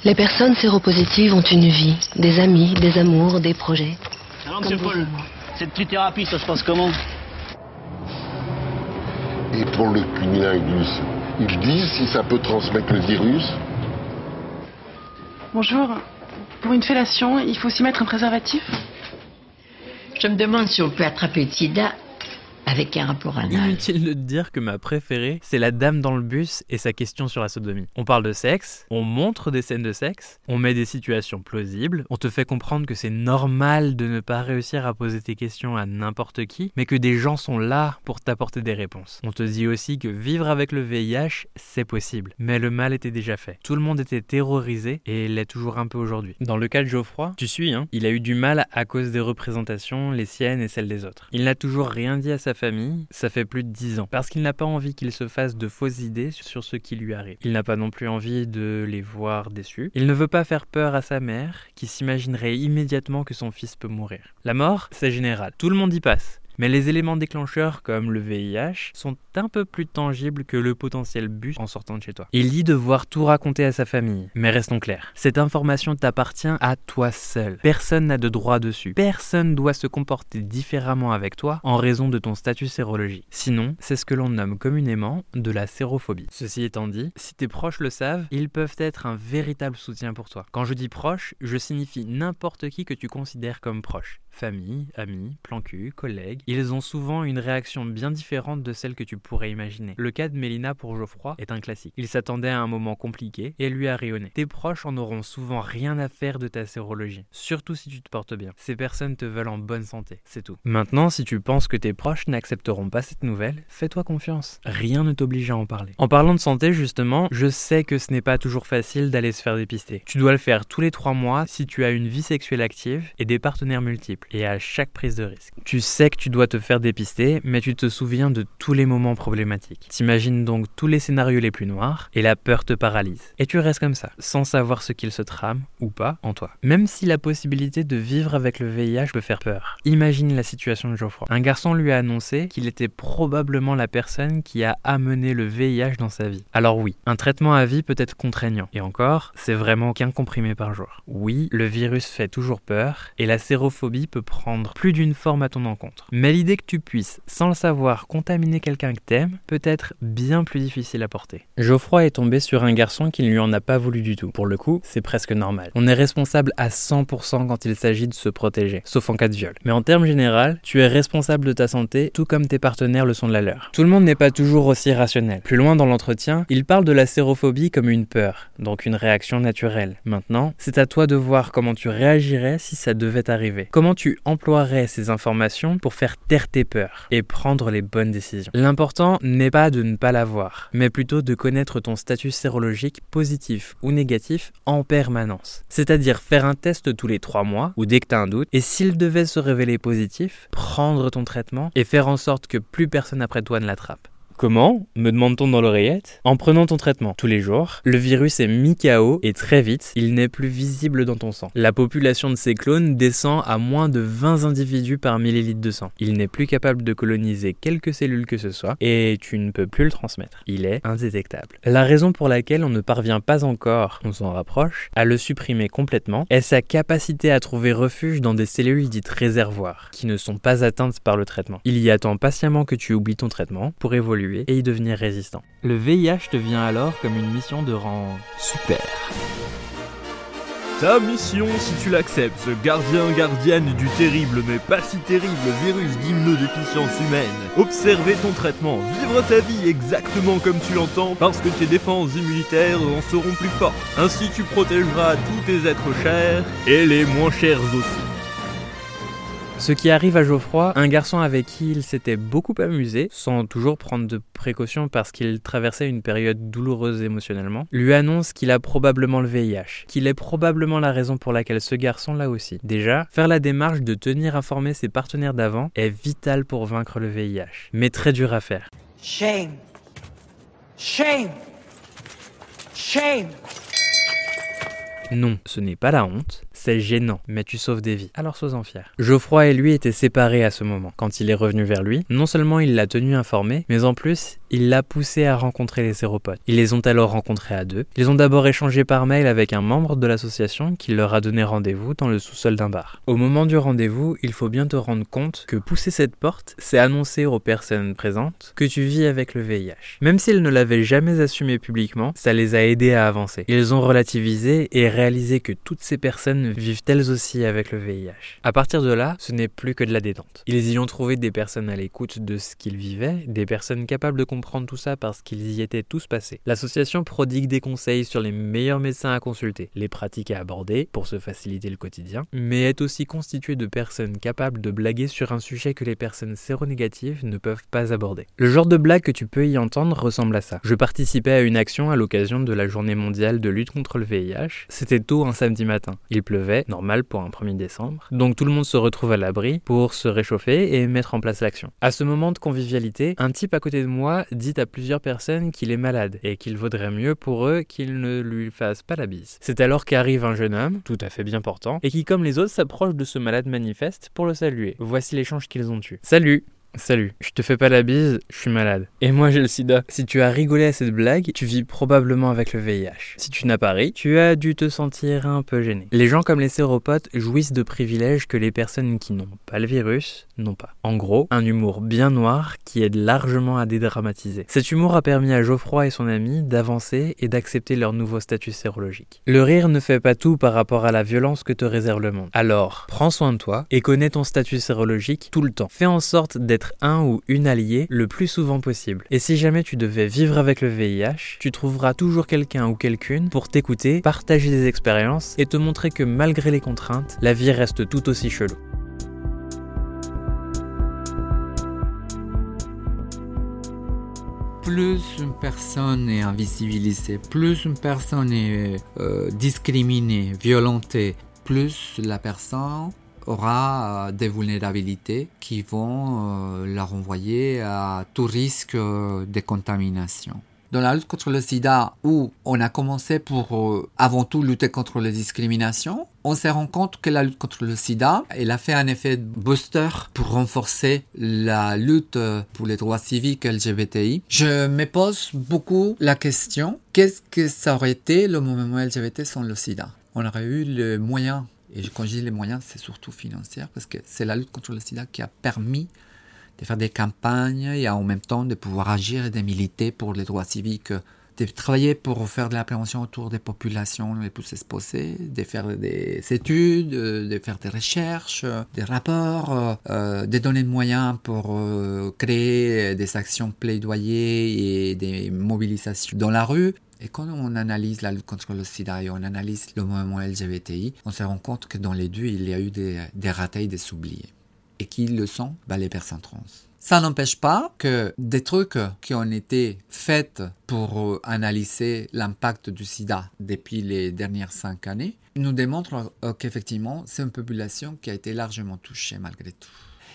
Les personnes séropositives ont une vie, des amis, des amours, des projets.
Alors, monsieur Paul, cette trithérapie, ça se passe comment?
Et pour le cunnilingus, ils disent si ça peut transmettre le virus
Bonjour. Pour une fellation, il faut aussi mettre un préservatif?
Je me demande si on peut attraper le sida avec un rapport anal.
Inutile de te dire que ma préférée, c'est la dame dans le bus et sa question sur la sodomie. On parle de sexe, on montre des scènes de sexe, on met des situations plausibles, on te fait comprendre que c'est normal de ne pas réussir à poser tes questions à n'importe qui, mais que des gens sont là pour t'apporter des réponses. On te dit aussi que vivre avec le VIH, c'est possible, mais le mal était déjà fait. Tout le monde était terrorisé et l'est toujours un peu aujourd'hui. Dans le cas de Geoffroy, tu suis, hein, il a eu du mal à cause des représentations, les siennes et celles des autres. Il n'a toujours rien dit à sa famille, ça fait plus de 10 ans, parce qu'il n'a pas envie qu'il se fasse de fausses idées sur ce qui lui arrive. Il n'a pas non plus envie de les voir déçus. Il ne veut pas faire peur à sa mère, qui s'imaginerait immédiatement que son fils peut mourir. La mort, c'est général, tout le monde y passe. Mais les éléments déclencheurs comme le VIH sont un peu plus tangibles que le potentiel bus en sortant de chez toi. Il dit devoir tout raconter à sa famille, mais restons clairs. Cette information t'appartient à toi seul. Personne n'a de droit dessus. Personne doit se comporter différemment avec toi en raison de ton statut sérologique. Sinon, c'est ce que l'on nomme communément de la sérophobie. Ceci étant dit, si tes proches le savent, ils peuvent être un véritable soutien pour toi. Quand je dis proche, je signifie n'importe qui que tu considères comme proche famille, amis, plan cul, collègues, ils ont souvent une réaction bien différente de celle que tu pourrais imaginer. Le cas de Mélina pour Geoffroy est un classique. Il s'attendait à un moment compliqué et lui a rayonné. Tes proches en auront souvent rien à faire de ta sérologie, surtout si tu te portes bien. Ces personnes te veulent en bonne santé, c'est tout. Maintenant, si tu penses que tes proches n'accepteront pas cette nouvelle, fais-toi confiance. Rien ne t'oblige à en parler. En parlant de santé, justement, je sais que ce n'est pas toujours facile d'aller se faire dépister. Tu dois le faire tous les trois mois si tu as une vie sexuelle active et des partenaires multiples et à chaque prise de risque. Tu sais que tu dois te faire dépister, mais tu te souviens de tous les moments problématiques. T'imagines donc tous les scénarios les plus noirs et la peur te paralyse. Et tu restes comme ça, sans savoir ce qu'il se trame ou pas en toi. Même si la possibilité de vivre avec le VIH peut faire peur. Imagine la situation de Geoffroy. Un garçon lui a annoncé qu'il était probablement la personne qui a amené le VIH dans sa vie. Alors oui, un traitement à vie peut être contraignant. Et encore, c'est vraiment qu'un comprimé par jour. Oui, le virus fait toujours peur et la sérophobie peut prendre plus d'une forme à ton encontre. Mais l'idée que tu puisses, sans le savoir, contaminer quelqu'un que t'aimes peut être bien plus difficile à porter. Geoffroy est tombé sur un garçon qui ne lui en a pas voulu du tout. Pour le coup, c'est presque normal. On est responsable à 100% quand il s'agit de se protéger, sauf en cas de viol. Mais en termes général, tu es responsable de ta santé, tout comme tes partenaires le sont de la leur. Tout le monde n'est pas toujours aussi rationnel. Plus loin dans l'entretien, il parle de la sérophobie comme une peur, donc une réaction naturelle. Maintenant, c'est à toi de voir comment tu réagirais si ça devait arriver. Comment tu emploierais ces informations pour faire taire tes peurs et prendre les bonnes décisions. L'important n'est pas de ne pas l'avoir, mais plutôt de connaître ton statut sérologique positif ou négatif en permanence. C'est-à-dire faire un test tous les 3 mois ou dès que tu as un doute, et s'il devait se révéler positif, prendre ton traitement et faire en sorte que plus personne après toi ne l'attrape. Comment me demande-t-on dans l'oreillette En prenant ton traitement? Tous les jours, le virus est mis KO et très vite, il n'est plus visible dans ton sang. La population de ces clones descend à moins de 20 individus par millilitre de sang. Il n'est plus capable de coloniser quelques cellules que ce soit et tu ne peux plus le transmettre. Il est indétectable. La raison pour laquelle on ne parvient pas encore, on s'en rapproche, à le supprimer complètement est sa capacité à trouver refuge dans des cellules dites réservoirs, qui ne sont pas atteintes par le traitement. Il y attend patiemment que tu oublies ton traitement pour évoluer et y devenir résistant. Le VIH devient alors comme une mission de rang super.
Ta mission, si tu l'acceptes, gardien, gardienne du terrible mais pas si terrible virus d'immunodéficience humaine, observer ton traitement, vivre ta vie exactement comme tu l'entends parce que tes défenses immunitaires en seront plus fortes. Ainsi tu protégeras tous tes êtres chers et les moins chers aussi.
Ce qui arrive à Geoffroy, un garçon avec qui il s'était beaucoup amusé, sans toujours prendre de précautions parce qu'il traversait une période douloureuse émotionnellement, lui annonce qu'il a probablement le VIH, qu'il est probablement la raison pour laquelle ce garçon l'a aussi. Déjà, faire la démarche de tenir informé ses partenaires d'avant est vital pour vaincre le VIH, mais très dur à faire.
Shame. Shame. Shame.
Non, ce n'est pas la honte, c'est gênant, mais tu sauves des vies, alors sois-en fier. Geoffroy et lui étaient séparés à ce moment. Quand il est revenu vers lui, non seulement il l'a tenu informé, mais en plus, il l'a poussé à rencontrer les séropotes. Ils les ont alors rencontrés à deux. Ils ont d'abord échangé par mail avec un membre de l'association qui leur a donné rendez-vous dans le sous-sol d'un bar. Au moment du rendez-vous, il faut bien te rendre compte que pousser cette porte, c'est annoncer aux personnes présentes que tu vis avec le VIH. Même s'ils ne l'avaient jamais assumé publiquement, ça les a aidés à avancer. Ils ont relativisé et réalisé que toutes ces personnes vivent elles aussi avec le VIH. À partir de là, ce n'est plus que de la détente. Ils y ont trouvé des personnes à l'écoute de ce qu'ils vivaient, des personnes capables de comprendre tout ça parce qu'ils y étaient tous passés. L'association prodigue des conseils sur les meilleurs médecins à consulter, les pratiques à aborder pour se faciliter le quotidien, mais est aussi constituée de personnes capables de blaguer sur un sujet que les personnes séronégatives ne peuvent pas aborder. Le genre de blague que tu peux y entendre ressemble à ça. Je participais à une action à l'occasion de la journée mondiale de lutte contre le VIH. C'était tôt un samedi matin. Il pleuvait normal pour un 1er décembre. Donc tout le monde se retrouve à l'abri pour se réchauffer et mettre en place l'action. À ce moment de convivialité, un type à côté de moi dit à plusieurs personnes qu'il est malade et qu'il vaudrait mieux pour eux qu'ils ne lui fassent pas la bise. C'est alors qu'arrive un jeune homme, tout à fait bien portant, et qui comme les autres s'approche de ce malade manifeste pour le saluer. Voici l'échange qu'ils ont eu. Salut Salut, je te fais pas la bise, je suis malade. Et moi j'ai le sida. Si tu as rigolé à cette blague, tu vis probablement avec le VIH. Si tu n'as pas ri, tu as dû te sentir un peu gêné. Les gens comme les séropotes jouissent de privilèges que les personnes qui n'ont pas le virus n'ont pas. En gros, un humour bien noir qui aide largement à dédramatiser. Cet humour a permis à Geoffroy et son ami d'avancer et d'accepter leur nouveau statut sérologique. Le rire ne fait pas tout par rapport à la violence que te réserve le monde. Alors, prends soin de toi et connais ton statut sérologique tout le temps. Fais en sorte d'être un ou une alliée le plus souvent possible. Et si jamais tu devais vivre avec le VIH, tu trouveras toujours quelqu'un ou quelqu'une pour t'écouter, partager des expériences et te montrer que malgré les contraintes, la vie reste tout aussi chelou.
plus une personne est invisibilisée, plus une personne est euh, discriminée, violentée, plus la personne aura euh, des vulnérabilités qui vont euh, la renvoyer à tout risque euh, de contamination. Dans la lutte contre le sida, où on a commencé pour avant tout lutter contre les discriminations, on s'est rendu compte que la lutte contre le sida, elle a fait un effet booster pour renforcer la lutte pour les droits civiques LGBTI. Je me pose beaucoup la question, qu'est-ce que ça aurait été le mouvement LGBT sans le sida? On aurait eu le moyen et quand je dis les moyens, c'est surtout financier, parce que c'est la lutte contre le sida qui a permis de faire des campagnes et en même temps de pouvoir agir et de militer pour les droits civiques, de travailler pour faire de la prévention autour des populations les plus exposées, de faire des études, de faire des recherches, des rapports, euh, de donner des moyens pour euh, créer des actions plaidoyer et des mobilisations dans la rue. Et quand on analyse la lutte contre le sida et on analyse le mouvement LGBTI, on se rend compte que dans les deux, il y a eu des, des ratés, des oubliés. Et qui le sont? Bah, Les personnes trans. Ça n'empêche pas que des trucs qui ont été faits pour euh, analyser l'impact du sida depuis les dernières cinq années nous démontrent euh, qu'effectivement, c'est une population qui a été largement touchée malgré tout.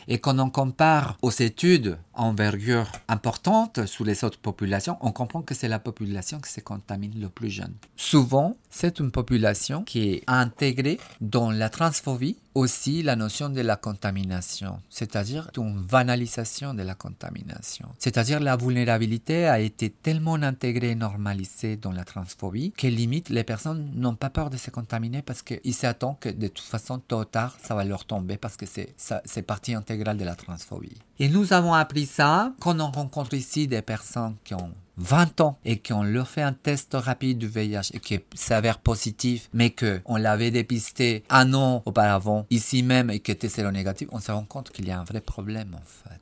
Et quand on compare aux études envergure importante sous les autres populations, on comprend que c'est la population qui se contamine le plus jeune. Souvent, c'est une population qui est intégrée dans la transphobie aussi la notion de la contamination, c'est-à-dire une banalisation de la contamination. C'est-à-dire la vulnérabilité a été tellement intégrée et normalisée dans la transphobie que limite les personnes n'ont pas peur de se contaminer parce qu'ils s'attendent que de toute façon, tôt ou tard, ça va leur tomber parce que c'est, partie intégrale de la transphobie. Et nous avons appris ça quand on rencontre ici des personnes qui ont 20 ans et qu'on leur fait un test rapide du VIH et qui s'avère positif, mais que on l'avait dépisté un an auparavant, ici même, et qui était séronégatif, on se rend compte qu'il y a un vrai problème, en fait.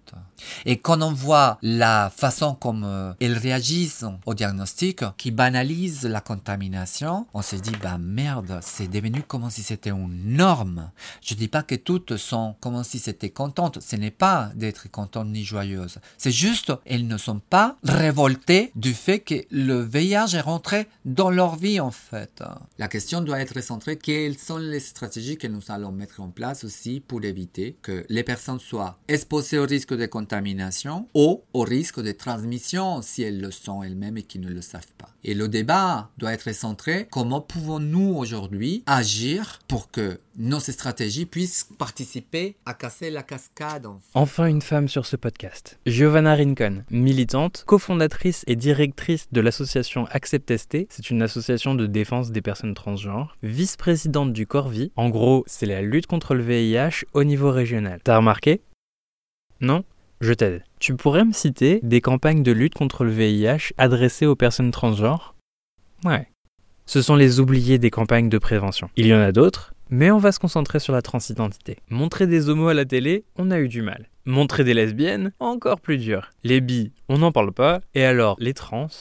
Et quand on voit la façon comme euh, elles réagissent au diagnostic, qui banalise la contamination, on se dit, bah merde, c'est devenu comme si c'était une norme. Je dis pas que toutes sont comme si c'était contentes. Ce n'est pas d'être contente ni joyeuse. C'est juste, elles ne sont pas révoltées du fait que le VIH est rentré dans leur vie en fait. La question doit être centrée quelles sont les stratégies que nous allons mettre en place aussi pour éviter que les personnes soient exposées au risque de contamination ou au risque de transmission si elles le sont elles-mêmes et qui ne le savent pas. Et le débat doit être centré comment pouvons-nous aujourd'hui agir pour que nos stratégies puissent participer à casser la cascade.
Enfin une femme sur ce podcast. Giovanna Rincon, militante, cofondatrice et directrice de l'association Accept ST, c'est une association de défense des personnes transgenres, vice-présidente du Corvi. En gros, c'est la lutte contre le VIH au niveau régional. T'as remarqué? Non? Je t'aide. Tu pourrais me citer des campagnes de lutte contre le VIH adressées aux personnes transgenres? Ouais. Ce sont les oubliés des campagnes de prévention. Il y en a d'autres, mais on va se concentrer sur la transidentité. Montrer des homos à la télé, on a eu du mal. Montrer des lesbiennes, encore plus dur. Les bi, on n'en parle pas. Et alors, les trans?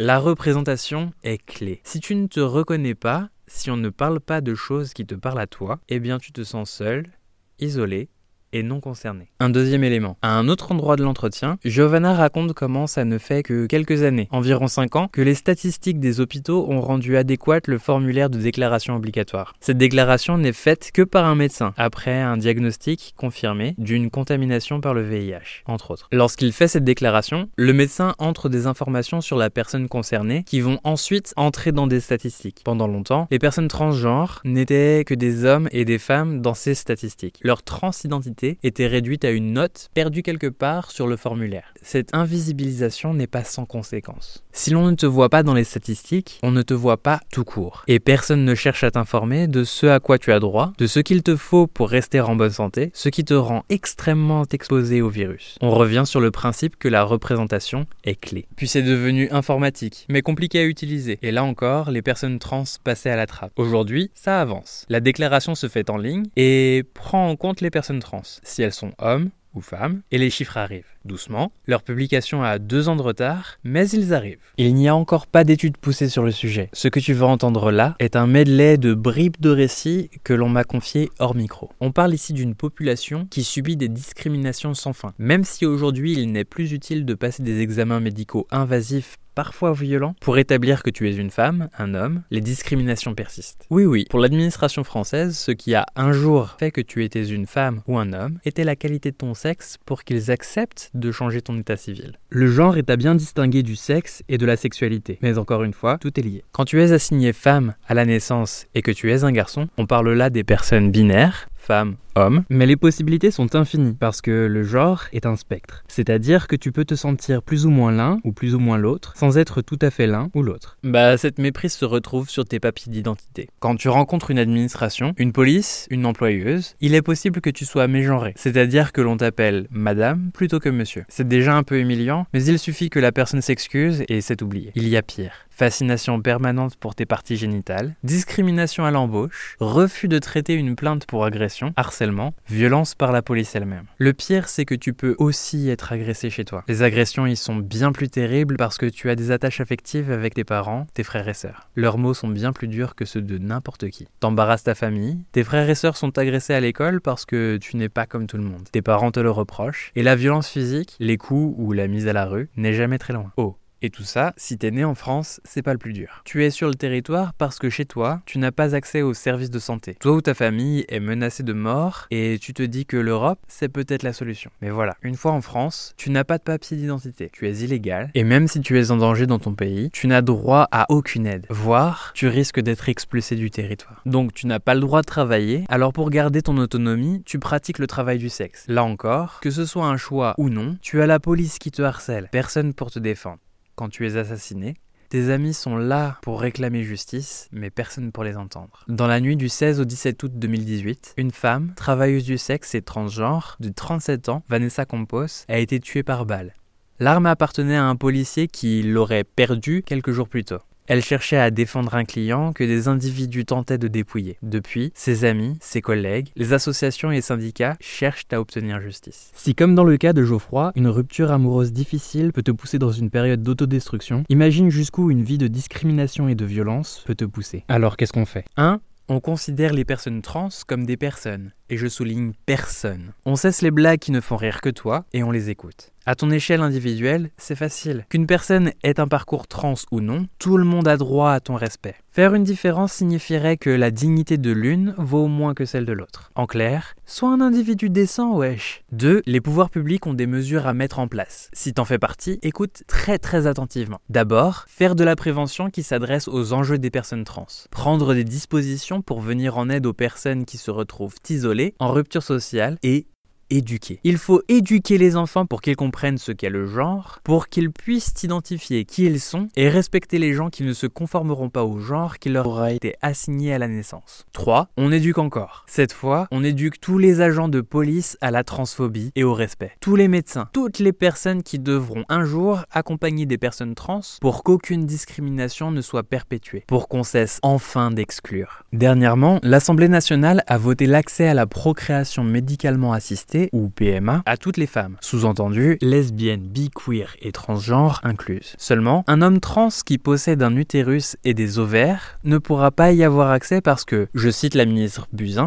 La représentation est clé. Si tu ne te reconnais pas, si on ne parle pas de choses qui te parlent à toi, eh bien tu te sens seul, isolé et non concernés. Un deuxième élément. À un autre endroit de l'entretien, Giovanna raconte comment ça ne fait que quelques années, environ 5 ans, que les statistiques des hôpitaux ont rendu adéquate le formulaire de déclaration obligatoire. Cette déclaration n'est faite que par un médecin, après un diagnostic confirmé d'une contamination par le VIH, entre autres. Lorsqu'il fait cette déclaration, le médecin entre des informations sur la personne concernée qui vont ensuite entrer dans des statistiques. Pendant longtemps, les personnes transgenres n'étaient que des hommes et des femmes dans ces statistiques. Leur transidentité était réduite à une note perdue quelque part sur le formulaire. Cette invisibilisation n'est pas sans conséquence. Si l'on ne te voit pas dans les statistiques, on ne te voit pas tout court. Et personne ne cherche à t'informer de ce à quoi tu as droit, de ce qu'il te faut pour rester en bonne santé, ce qui te rend extrêmement exposé au virus. On revient sur le principe que la représentation est clé. Puis c'est devenu informatique, mais compliqué à utiliser. Et là encore, les personnes trans passaient à la trappe. Aujourd'hui, ça avance. La déclaration se fait en ligne et prend en compte les personnes trans si elles sont hommes ou femmes, et les chiffres arrivent. Doucement, leur publication a deux ans de retard, mais ils arrivent. Il n'y a encore pas d'études poussées sur le sujet. Ce que tu vas entendre là est un medley de bribes de récits que l'on m'a confié hors micro. On parle ici d'une population qui subit des discriminations sans fin. Même si aujourd'hui il n'est plus utile de passer des examens médicaux invasifs parfois violents, pour établir que tu es une femme, un homme, les discriminations persistent. Oui, oui, pour l'administration française, ce qui a un jour fait que tu étais une femme ou un homme était la qualité de ton sexe pour qu'ils acceptent de changer ton état civil. Le genre est à bien distinguer du sexe et de la sexualité, mais encore une fois, tout est lié. Quand tu es assigné femme à la naissance et que tu es un garçon, on parle là des personnes binaires, femme, homme, mais les possibilités sont infinies parce que le genre est un spectre. C'est-à-dire que tu peux te sentir plus ou moins l'un ou plus ou moins l'autre sans être tout à fait l'un ou l'autre. Bah cette méprise se retrouve sur tes papiers d'identité. Quand tu rencontres une administration, une police, une employeuse, il est possible que tu sois mégenré, c'est-à-dire que l'on t'appelle madame plutôt que monsieur. C'est déjà un peu humiliant, mais il suffit que la personne s'excuse et c'est oublié. Il y a pire fascination permanente pour tes parties génitales, discrimination à l'embauche, refus de traiter une plainte pour agression, harcèlement, violence par la police elle-même. Le pire, c'est que tu peux aussi être agressé chez toi. Les agressions y sont bien plus terribles parce que tu as des attaches affectives avec tes parents, tes frères et sœurs. Leurs mots sont bien plus durs que ceux de n'importe qui. T'embarrasses ta famille, tes frères et sœurs sont agressés à l'école parce que tu n'es pas comme tout le monde. Tes parents te le reprochent, et la violence physique, les coups ou la mise à la rue n'est jamais très loin. Oh, Et tout ça, si t'es né en France, c'est pas le plus dur. Tu es sur le territoire parce que chez toi, tu n'as pas accès aux services de santé. Toi ou ta famille est menacée de mort et tu te dis que l'Europe, c'est peut-être la solution. Mais voilà, une fois en France, tu n'as pas de papier d'identité. Tu es illégal et même si tu es en danger dans ton pays, tu n'as droit à aucune aide. Voire, tu risques d'être expulsé du territoire. Donc tu n'as pas le droit de travailler, alors pour garder ton autonomie, tu pratiques le travail du sexe. Là encore, que ce soit un choix ou non, tu as la police qui te harcèle, personne pour te défendre quand tu es assassiné. Tes amis sont là pour réclamer justice, mais personne pour les entendre. Dans la nuit du 16 au 17 août 2018, une femme, travailleuse du sexe et transgenre, de 37 ans, Vanessa Compos, a été tuée par balle. L'arme appartenait à un policier qui l'aurait perdue quelques jours plus tôt. Elle cherchait à défendre un client que des individus tentaient de dépouiller. Depuis, ses amis, ses collègues, les associations et syndicats cherchent à obtenir justice. Si comme dans le cas de Geoffroy, une rupture amoureuse difficile peut te pousser dans une période d'autodestruction, imagine jusqu'où une vie de discrimination et de violence peut te pousser. Alors qu'est-ce qu'on fait? 1. On considère les personnes trans comme des personnes, et je souligne personne. On cesse les blagues qui ne font rire que toi, et on les écoute. À ton échelle individuelle, c'est facile. Qu'une personne ait un parcours trans ou non, tout le monde a droit à ton respect. Faire une différence signifierait que la dignité de l'une vaut moins que celle de l'autre. En clair, sois un individu décent, wesh. 2. Les pouvoirs publics ont des mesures à mettre en place. Si t'en fais partie, écoute très très attentivement. D'abord, faire de la prévention qui s'adresse aux enjeux des personnes trans. Prendre des dispositions pour venir en aide aux personnes qui se retrouvent isolées, en rupture sociale et éduquer. Il faut éduquer les enfants pour qu'ils comprennent ce qu'est le genre, pour qu'ils puissent identifier qui ils sont et respecter les gens qui ne se conformeront pas au genre qui leur aura été assigné à la naissance. 3. On éduque encore. Cette fois, on éduque tous les agents de police à la transphobie et au respect. Tous les médecins, toutes les personnes qui devront un jour accompagner des personnes trans pour qu'aucune discrimination ne soit perpétuée, pour qu'on cesse enfin d'exclure. Dernièrement, l'Assemblée nationale a voté l'accès à la procréation médicalement assistée ou PMA à toutes les femmes, sous-entendu lesbiennes, bi, queer et transgenres incluses. Seulement, un homme trans qui possède un utérus et des ovaires ne pourra pas y avoir accès parce que, je cite la ministre Buzyn,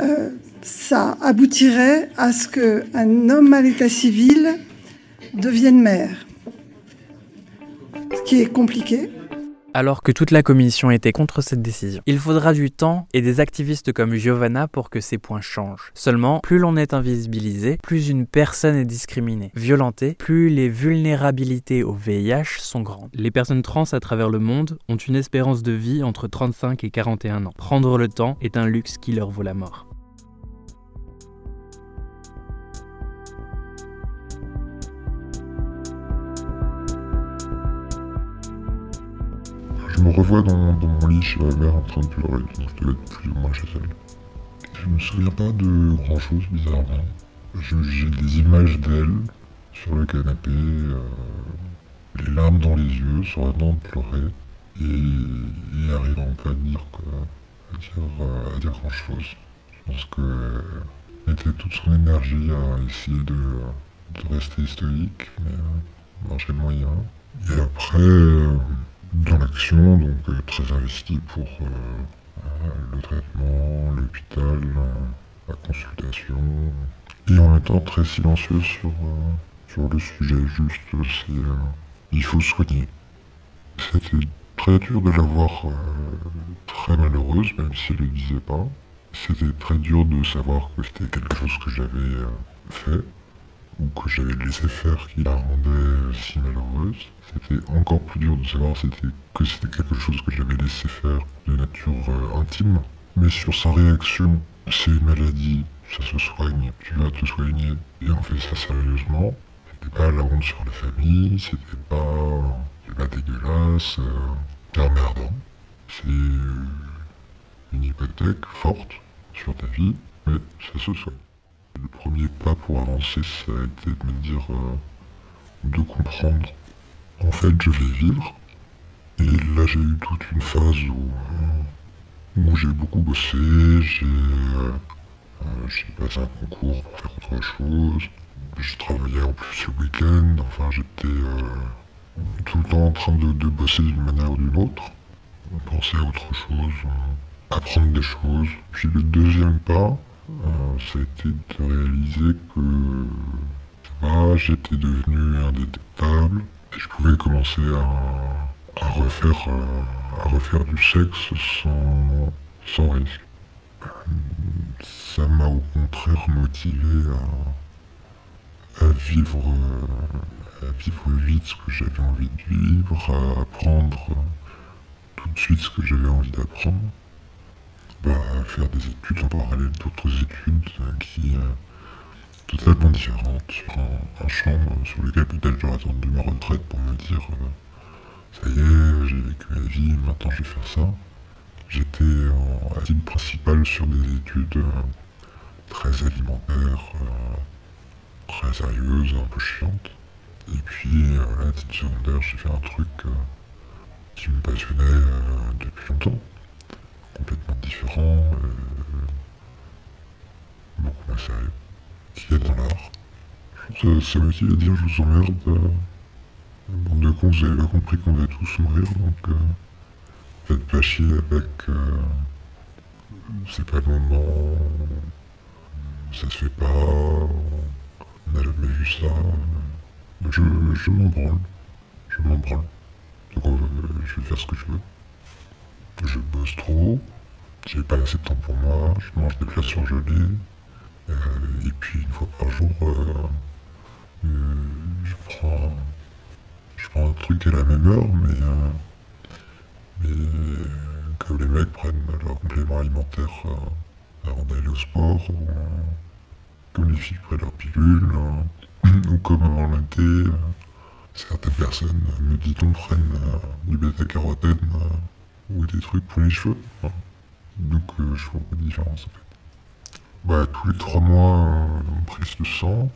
euh, ça aboutirait à ce qu'un homme à l'état civil devienne maire. Ce qui est compliqué,
alors que toute la commission était contre cette décision. Il faudra du temps et des activistes comme Giovanna pour que ces points changent. Seulement, plus l'on est invisibilisé, plus une personne est discriminée, violentée, plus les vulnérabilités au VIH sont grandes. Les personnes trans à travers le monde ont une espérance de vie entre 35 et 41 ans. Prendre le temps est un luxe qui leur vaut la mort.
Je me revois dans, mon lit chez ma mère en train de pleurer, je devais être plus ou moins chez elle. Je me souviens pas de grand chose bizarrement. J'ai des images d'elle sur le canapé, euh, les larmes dans les yeux, sur la de pleurer, et, arrivant pas à dire, à dire, euh, à dire grand chose. Je pense qu'elle mettait toute son énergie à essayer de, de rester stoïque, mais euh, marcher moyen. Et après, dans l'action, donc euh, très investi pour euh, le traitement, l'hôpital, la consultation, et en même temps très silencieux sur, euh, sur le sujet, juste c'est il faut soigner. C'était très dur de la voir très malheureuse, même si elle ne le disait pas. C'était très dur de savoir que c'était quelque chose que j'avais fait ou que j'avais laissé faire qui la rendait si malheureuse. C'était encore plus dur de savoir que c'était quelque chose que j'avais laissé faire de nature euh, intime. Mais sur sa réaction, c'est une maladie, ça se soigne, tu vas te soigner, et on fait ça sérieusement. C'était pas la honte sur la famille, c'était pas, pas dégueulasse, euh, emmerdant. C'est une hypothèque forte sur ta vie, mais ça se soigne. Le premier pas pour avancer, ça a été de me dire, euh, de comprendre. En fait, je vais vivre. Et là, j'ai eu toute une phase où, j'ai beaucoup bossé, j'ai euh, euh, passé un concours pour faire autre chose. Je travaillais en plus le week-end, enfin j'étais tout le temps en train de, bosser d'une manière ou d'une autre, penser à autre chose, apprendre des choses. Puis le deuxième pas, c'était de réaliser que j'étais devenu indétectable, je pouvais commencer à, refaire, euh, à refaire du sexe sans, sans risque. Ça m'a au contraire motivé à, vivre, euh, à vivre vite ce que j'avais envie de vivre, à apprendre tout de suite ce que j'avais envie d'apprendre, bah, à faire des études en parallèle d'autres études qui, totalement différente, sur un, champ sur lequel peut-être j'aurais attendu ma retraite pour me dire euh, ça y est, j'ai vécu ma vie, maintenant je vais faire ça. J'étais en études principale sur des études euh, très alimentaires, euh, très sérieuses, un peu chiantes. Et puis à titre secondaire, j'ai fait un truc qui me passionnait depuis longtemps, complètement différent, beaucoup moins sérieux qui est dans l'art. Me dit à dire je vous emmerde. Euh, bande de cons, vous avez compris qu'on va tous mourir, donc euh, faites pas chier avec... Euh, c'est pas le moment, ça se fait pas, on n'a jamais vu ça. Je, m'en branle, je m'en branle. Je vais faire ce que je veux. Je bosse trop, j'ai pas assez de temps pour moi, je mange des plats surgelés, euh, et puis une fois par jour, euh, euh, je prends je prends un truc à la même heure, mais, mais que les mecs prennent leur complément alimentaire avant d'aller au sport, ou, comme les filles prennent leur pilule, ou comme en lundi, certaines personnes, me dit-on, prennent du bêta-carotène ou des trucs pour les cheveux. Donc je vois pas de différence en fait. Bah, tous les trois mois, euh, prise de sang,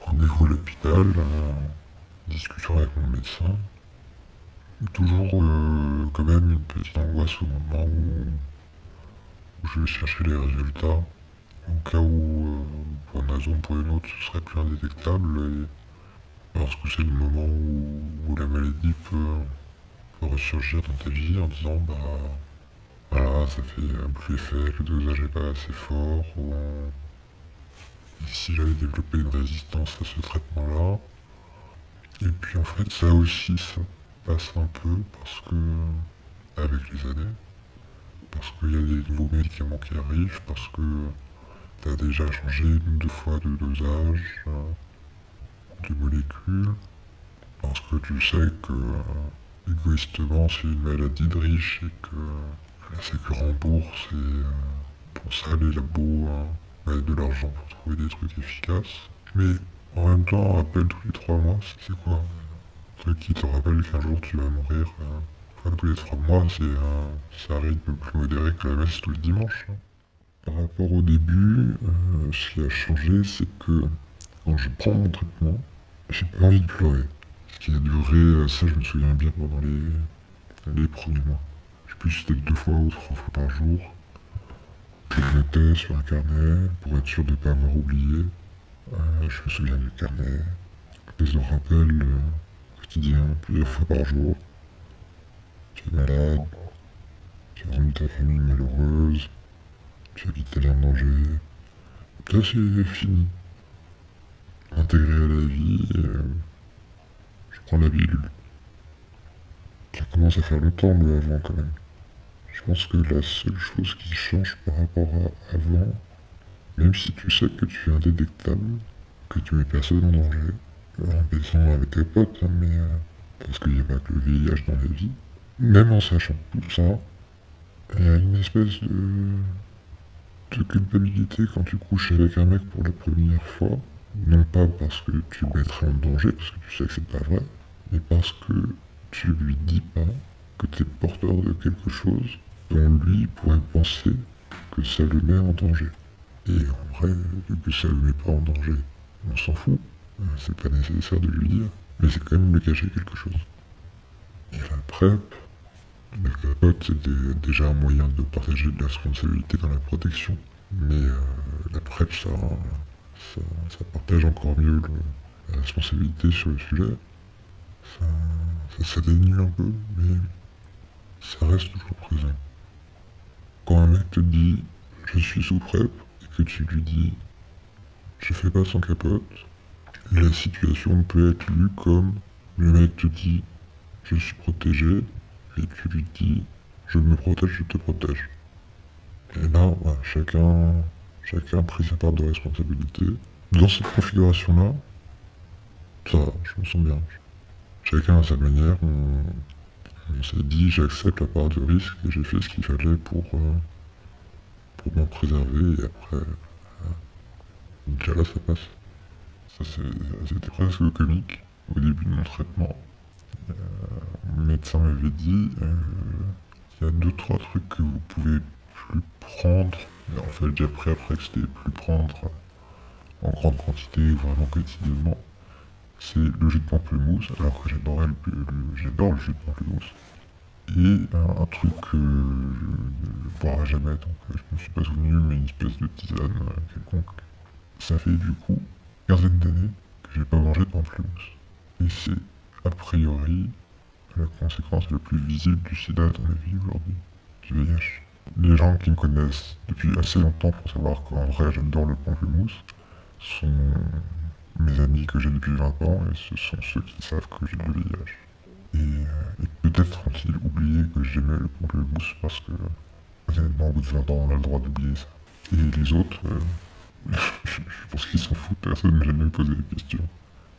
rendez-vous à l'hôpital, euh, discussion avec mon médecin. Toujours euh, quand même une petite angoisse au moment où, je vais chercher les résultats, au cas où pour une raison ou pour une autre ce serait plus indétectable, et parce que c'est le moment où, la maladie peut, peut ressurgir dans ta vie en disant bah voilà, ça fait plus effet, le dosage n'est pas assez fort, si j'avais développé une résistance à ce traitement-là. Et puis en fait, ça aussi, ça passe un peu parce que, avec les années, parce qu'il y a des nouveaux médicaments qui arrivent, parce que tu as déjà changé une ou deux fois de dosage, euh, de molécules, parce que tu sais que, euh, égoïstement, c'est une maladie de riche et que la Sécu rembourse et euh, pour ça les labos hein, de l'argent pour trouver des trucs efficaces. Mais en même temps, un rappel tous les trois mois, c'est quoi Un truc qui te rappelle qu'un jour tu vas mourir. Euh, enfin, tous les trois mois, c'est un, rythme plus modéré que la messe tous les dimanches. Hein. Par rapport au début, euh, ce qui a changé, c'est que quand je prends mon traitement, j'ai pas envie de pleurer. Ce qui a duré, ça je me souviens bien pendant les premiers mois plus c'était deux fois ou trois fois par jour. Je notais sur un carnet pour être sûr de ne pas avoir oublié. Euh, je me souviens du carnet. Des rappels euh, quotidiens, plusieurs fois par jour. Tu es malade. Tu as rendu ta famille malheureuse. Tu habites tel en danger. Là, c'est fini. Intégré à la vie, euh, je prends la pilule. Ça commence à faire longtemps, mais avant quand même. Je pense que la seule chose qui change par rapport à avant, même si tu sais que tu es indétectable, que tu mets personne en danger, en baissant avec tes potes, hein, mais euh, parce qu'il n'y a pas que le VIH dans la vie, même en sachant tout ça, il y a une espèce de, de culpabilité quand tu couches avec un mec pour la première fois, non pas parce que tu mettrais en danger, parce que tu sais que c'est pas vrai, mais parce que tu lui dis pas que tu es porteur de quelque chose dont lui pourrait penser que ça le met en danger. Et en vrai, que ça le met pas en danger, on s'en fout. Euh, c'est pas nécessaire de lui dire, mais c'est quand même lui cacher quelque chose. Et la PrEP, la capote, c'est déjà un moyen de partager de la responsabilité dans la protection. Mais euh, la PrEP, ça, partage encore mieux la responsabilité sur le sujet. Ça, ça un peu, mais ça reste toujours présent. Quand un mec te dit je suis sous PrEP et que tu lui dis je fais pas sans capote, la situation peut être lue comme Le mec te dit je suis protégé et tu lui dis je me protège, je te protège. Et là, chacun, chacun a sa part de responsabilité. Dans cette configuration-là, ça je me sens bien. Chacun à sa manière, s'est dit j'accepte la part de risque et j'ai fait ce qu'il fallait pour, euh, pour m'en préserver et après, euh, déjà là ça passe. Ça c'était presque comique au début de mon traitement. Euh, le médecin m'avait dit il y a deux trois trucs que vous pouvez plus prendre. Mais en fait j'ai appris après que c'était plus prendre en grande quantité vraiment quotidiennement c'est le jus de pamplemousse, alors que j'adore le, j'adore le jus de pamplemousse. Et un, truc que je ne boirai jamais, donc je ne me suis pas souvenu, mais une espèce de tisane euh, quelconque. Ça fait du coup quinzaine d'années que j'ai pas mangé de pamplemousse. Et c'est a priori la conséquence la plus visible du sida dans la vie aujourd'hui, du VIH. Les gens qui me connaissent depuis assez longtemps pour savoir qu'en vrai j'adore le pamplemousse sont mes amis que j'ai depuis 20 ans et ce sont ceux qui savent que j'ai le VIH. Et, euh, et peut-être ont-ils oublié que j'aimais le pamplemousse parce que, honnêtement, au bout de 20 ans, on a le droit d'oublier ça. Et les autres, euh, je pense qu'ils s'en foutent, personne ne m'a jamais posé la question.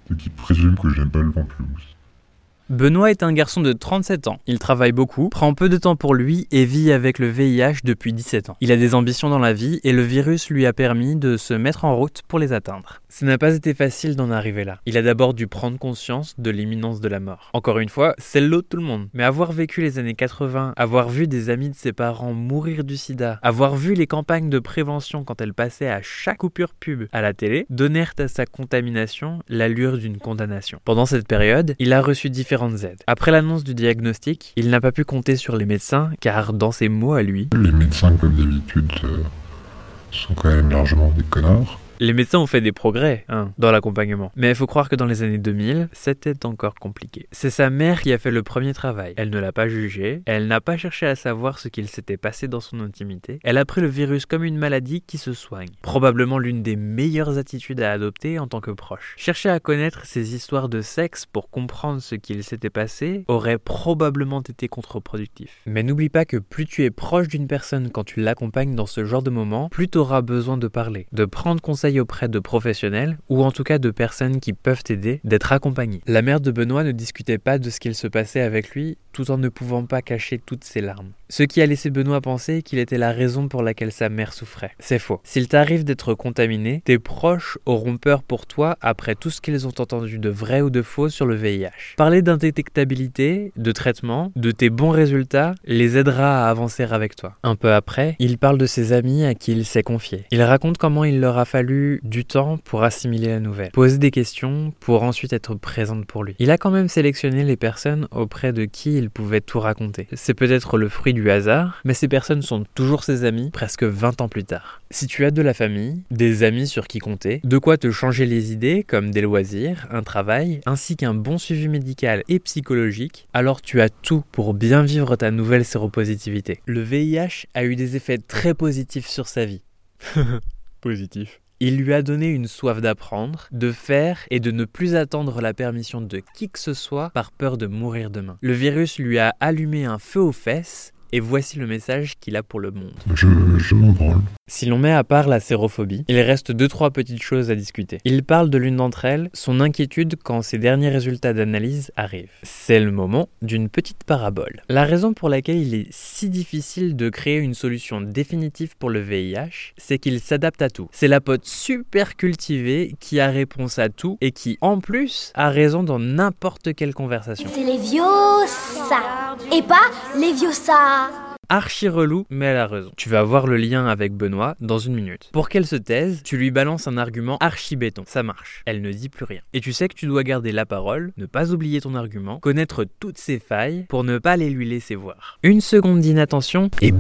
C'est qu'ils présument que j'aime pas le pamplemousse.
Benoît est un garçon de 37 ans. Il travaille beaucoup, prend peu de temps pour lui et vit avec le VIH depuis 17 ans. Il a des ambitions dans la vie et le virus lui a permis de se mettre en route pour les atteindre. Ce n'a pas été facile d'en arriver là. Il a d'abord dû prendre conscience de l'imminence de la mort. Encore une fois, c'est l'eau de tout le monde. Mais avoir vécu les années 80, avoir vu des amis de ses parents mourir du sida, avoir vu les campagnes de prévention quand elles passaient à chaque coupure pub à la télé, donnèrent à sa contamination l'allure d'une condamnation. Pendant cette période, il a reçu différents après l'annonce du diagnostic, il n'a pas pu compter sur les médecins car, dans ses mots à lui,
les médecins, comme d'habitude, euh, sont quand même largement des connards.
Les médecins ont fait des progrès hein, dans l'accompagnement. Mais il faut croire que dans les années 2000, c'était encore compliqué. C'est sa mère qui a fait le premier travail. Elle ne l'a pas jugé, elle n'a pas cherché à savoir ce qu'il s'était passé dans son intimité. Elle a pris le virus comme une maladie qui se soigne. Probablement l'une des meilleures attitudes à adopter en tant que proche. Chercher à connaître ses histoires de sexe pour comprendre ce qu'il s'était passé aurait probablement été contre-productif. Mais n'oublie pas que plus tu es proche d'une personne quand tu l'accompagnes dans ce genre de moment, plus tu auras besoin de parler, de prendre conseil auprès de professionnels ou en tout cas de personnes qui peuvent t'aider, d'être accompagné. La mère de Benoît ne discutait pas de ce qu'il se passait avec lui tout en ne pouvant pas cacher toutes ses larmes. Ce qui a laissé Benoît penser qu'il était la raison pour laquelle sa mère souffrait. C'est faux. S'il t'arrive d'être contaminé, tes proches auront peur pour toi après tout ce qu'ils ont entendu de vrai ou de faux sur le VIH. Parler d'indétectabilité, de traitement, de tes bons résultats les aidera à avancer avec toi. Un peu après, il parle de ses amis à qui il s'est confié. Il raconte comment il leur a fallu du temps pour assimiler la nouvelle, poser des questions pour ensuite être présente pour lui. Il a quand même sélectionné les personnes auprès de qui il pouvait tout raconter. C'est peut-être le fruit du hasard, mais ces personnes sont toujours ses amis presque 20 ans plus tard. Si tu as de la famille, des amis sur qui compter, de quoi te changer les idées comme des loisirs, un travail, ainsi qu'un bon suivi médical et psychologique, alors tu as tout pour bien vivre ta nouvelle séropositivité. Le VIH a eu des effets très positifs sur sa vie. Positif. Il lui a donné une soif d'apprendre, de faire et de ne plus attendre la permission de qui que ce soit par peur de mourir demain. Le virus lui a allumé un feu aux fesses et voici le message qu'il a pour le monde.
Je, je m'en branle.
Si l'on met à part la sérophobie, il reste deux trois petites choses à discuter. Il parle de l'une d'entre elles, son inquiétude quand ses derniers résultats d'analyse arrivent. C'est le moment d'une petite parabole. La raison pour laquelle il est si difficile de créer une solution définitive pour le VIH, c'est qu'il s'adapte à tout. C'est la pote super cultivée qui a réponse à tout et qui en plus a raison dans n'importe quelle conversation.
C'est les vieux ça et pas les vieux ça
archi relou, mais elle a raison. Tu vas voir le lien avec Benoît dans une minute. Pour qu'elle se taise, tu lui balances un argument archi béton. Ça marche. Elle ne dit plus rien. Et tu sais que tu dois garder la parole, ne pas oublier ton argument, connaître toutes ses failles pour ne pas les lui laisser voir. Une seconde d'inattention et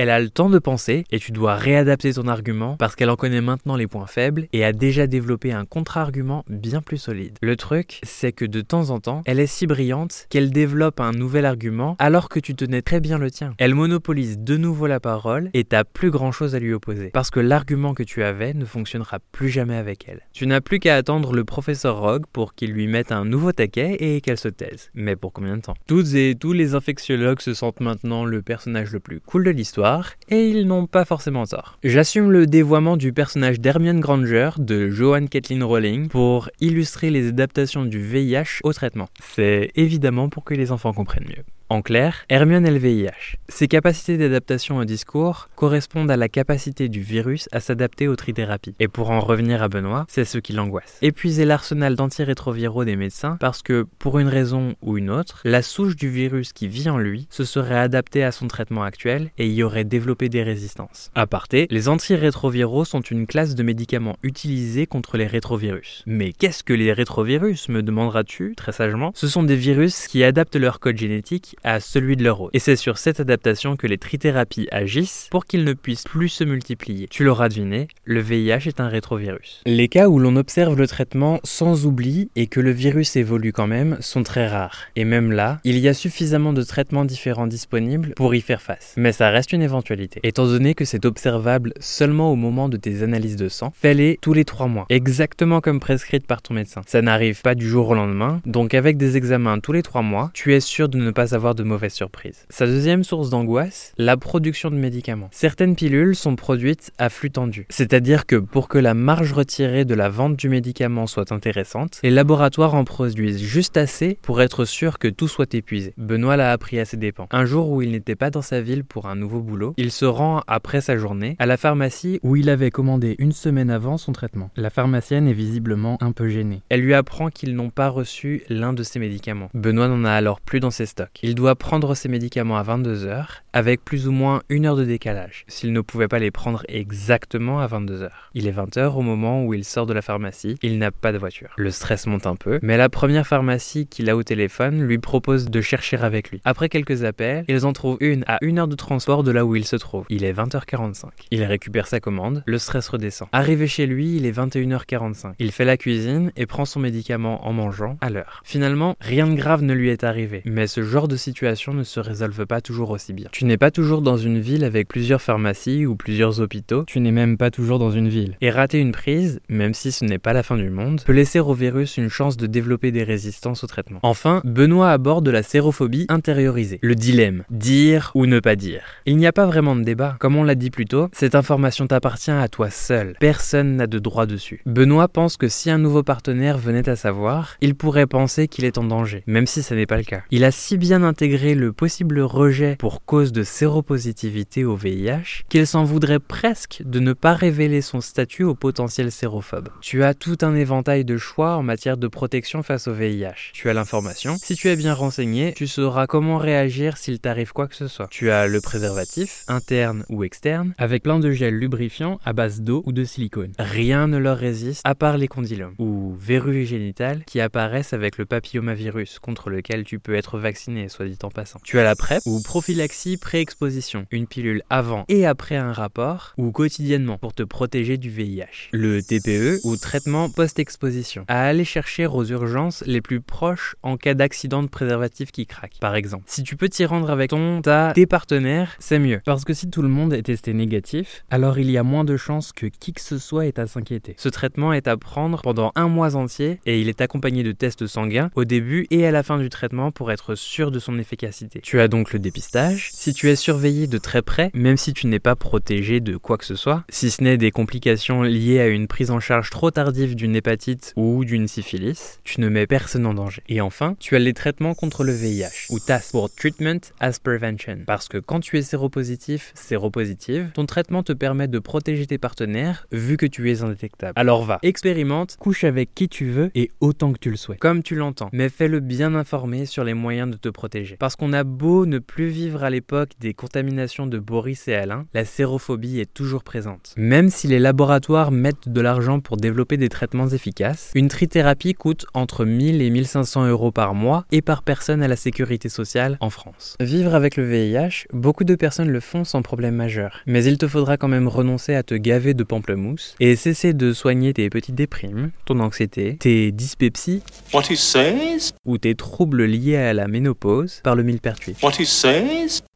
elle a le temps de penser et tu dois réadapter ton argument parce qu'elle en connaît maintenant les points faibles et a déjà développé un contre-argument bien plus solide. Le truc, c'est que de temps en temps, elle est si brillante qu'elle développe un nouvel argument alors que tu tenais très bien le tien. Elle monopolise de nouveau la parole et t'as plus grand chose à lui opposer parce que l'argument que tu avais ne fonctionnera plus jamais avec elle. Tu n'as plus qu'à attendre le professeur Rogue pour qu'il lui mette un nouveau taquet et qu'elle se taise. Mais pour combien de temps? Toutes et tous les infectiologues se sentent maintenant le personnage le plus cool de l'histoire et ils n'ont pas forcément tort. J'assume le dévoiement du personnage d'Hermione Granger de Joanne Kathleen Rowling pour illustrer les adaptations du VIH au traitement. C'est évidemment pour que les enfants comprennent mieux. En clair, Hermione et le VIH. Ses capacités d'adaptation au discours correspondent à la capacité du virus à s'adapter aux trithérapies. Et pour en revenir à Benoît, c'est ce qui l'angoisse. Épuiser l'arsenal d'antirétroviraux des médecins parce que, pour une raison ou une autre, la souche du virus qui vit en lui se serait adaptée à son traitement actuel et y aurait développé des résistances. À les antirétroviraux sont une classe de médicaments utilisés contre les rétrovirus. Mais qu'est-ce que les rétrovirus, me demanderas-tu, très sagement? Ce sont des virus qui adaptent leur code génétique à celui de leur hôte. Et c'est sur cette adaptation que les trithérapies agissent pour qu'ils ne puissent plus se multiplier. Tu l'auras deviné, le VIH est un rétrovirus. Les cas où l'on observe le traitement sans oubli et que le virus évolue quand même sont très rares. Et même là, il y a suffisamment de traitements différents disponibles pour y faire face. Mais ça reste une éventualité. Étant donné que c'est observable seulement au moment de tes analyses de sang, fais-les tous les 3 mois, exactement comme prescrite par ton médecin. Ça n'arrive pas du jour au lendemain, donc avec des examens tous les 3 mois, tu es sûr de ne pas avoir de mauvaises surprises. Sa deuxième source d'angoisse, la production de médicaments. Certaines pilules sont produites à flux tendu, c'est-à-dire que pour que la marge retirée de la vente du médicament soit intéressante, les laboratoires en produisent juste assez pour être sûr que tout soit épuisé. Benoît l'a appris à ses dépens. Un jour où il n'était pas dans sa ville pour un nouveau boulot, il se rend après sa journée à la pharmacie où il avait commandé une semaine avant son traitement. La pharmacienne est visiblement un peu gênée. Elle lui apprend qu'ils n'ont pas reçu l'un de ses médicaments. Benoît n'en a alors plus dans ses stocks. Doit prendre ses médicaments à 22h avec plus ou moins une heure de décalage, s'il ne pouvait pas les prendre exactement à 22h. Il est 20h au moment où il sort de la pharmacie, il n'a pas de voiture. Le stress monte un peu, mais la première pharmacie qu'il a au téléphone lui propose de chercher avec lui. Après quelques appels, ils en trouvent une à une heure de transport de là où il se trouve. Il est 20h45. Il récupère sa commande, le stress redescend. Arrivé chez lui, il est 21h45. Il fait la cuisine et prend son médicament en mangeant à l'heure. Finalement, rien de grave ne lui est arrivé, mais ce genre de situation ne se résolve pas toujours aussi bien. Tu n'es pas toujours dans une ville avec plusieurs pharmacies ou plusieurs hôpitaux, tu n'es même pas toujours dans une ville. Et rater une prise, même si ce n'est pas la fin du monde, peut laisser au virus une chance de développer des résistances au traitement. Enfin, Benoît aborde la sérophobie intériorisée, le dilemme, dire ou ne pas dire. Il n'y a pas vraiment de débat. Comme on l'a dit plus tôt, cette information t'appartient à toi seul. Personne n'a de droit dessus. Benoît pense que si un nouveau partenaire venait à savoir, il pourrait penser qu'il est en danger, même si ce n'est pas le cas. Il a si bien intégré le possible rejet pour cause de séropositivité au VIH qu'il s'en voudrait presque de ne pas révéler son statut au potentiel sérophobe. Tu as tout un éventail de choix en matière de protection face au VIH. Tu as l'information. Si tu es bien renseigné, tu sauras comment réagir s'il t'arrive quoi que ce soit. Tu as le préservatif, interne ou externe, avec plein de gel lubrifiant à base d'eau ou de silicone. Rien ne leur résiste à part les condylomes ou verrues génitales qui apparaissent avec le papillomavirus contre lequel tu peux être vacciné, soit dit en passant. Tu as la PrEP ou prophylaxie pré-exposition, une pilule avant et après un rapport ou quotidiennement pour te protéger du VIH. Le TPE ou traitement post-exposition, à aller chercher aux urgences les plus proches en cas d'accident de préservatif qui craque, par exemple. Si tu peux t'y rendre avec ton, ta, tes partenaires, c'est mieux. Parce que si tout le monde est testé négatif, alors il y a moins de chances que qui que ce soit ait à s'inquiéter. Ce traitement est à prendre pendant un mois entier et il est accompagné de tests sanguins au début et à la fin du traitement pour être sûr de son efficacité. Tu as donc le dépistage. Si tu es surveillé de très près, même si tu n'es pas protégé de quoi que ce soit, si ce n'est des complications liées à une prise en charge trop tardive d'une hépatite ou d'une syphilis, tu ne mets personne en danger. Et enfin, tu as les traitements contre le VIH, ou TAS pour Treatment as Prevention. Parce que quand tu es séropositif, séropositive, ton traitement te permet de protéger tes partenaires vu que tu es indétectable. Alors va, expérimente, couche avec qui tu veux et autant que tu le souhaites. Comme tu l'entends, mais fais-le bien informé sur les moyens de te protéger. Protéger. Parce qu'on a beau ne plus vivre à l'époque des contaminations de Boris et Alain, la sérophobie est toujours présente. Même si les laboratoires mettent de l'argent pour développer des traitements efficaces, une trithérapie coûte entre 1000 et 1500 euros par mois et par personne à la sécurité sociale en France. Vivre avec le VIH, beaucoup de personnes le font sans problème majeur. Mais il te faudra quand même renoncer à te gaver de pamplemousse et cesser de soigner tes petites déprimes, ton anxiété, tes dyspepsies ou tes troubles liés à la ménopause par le millepertuis.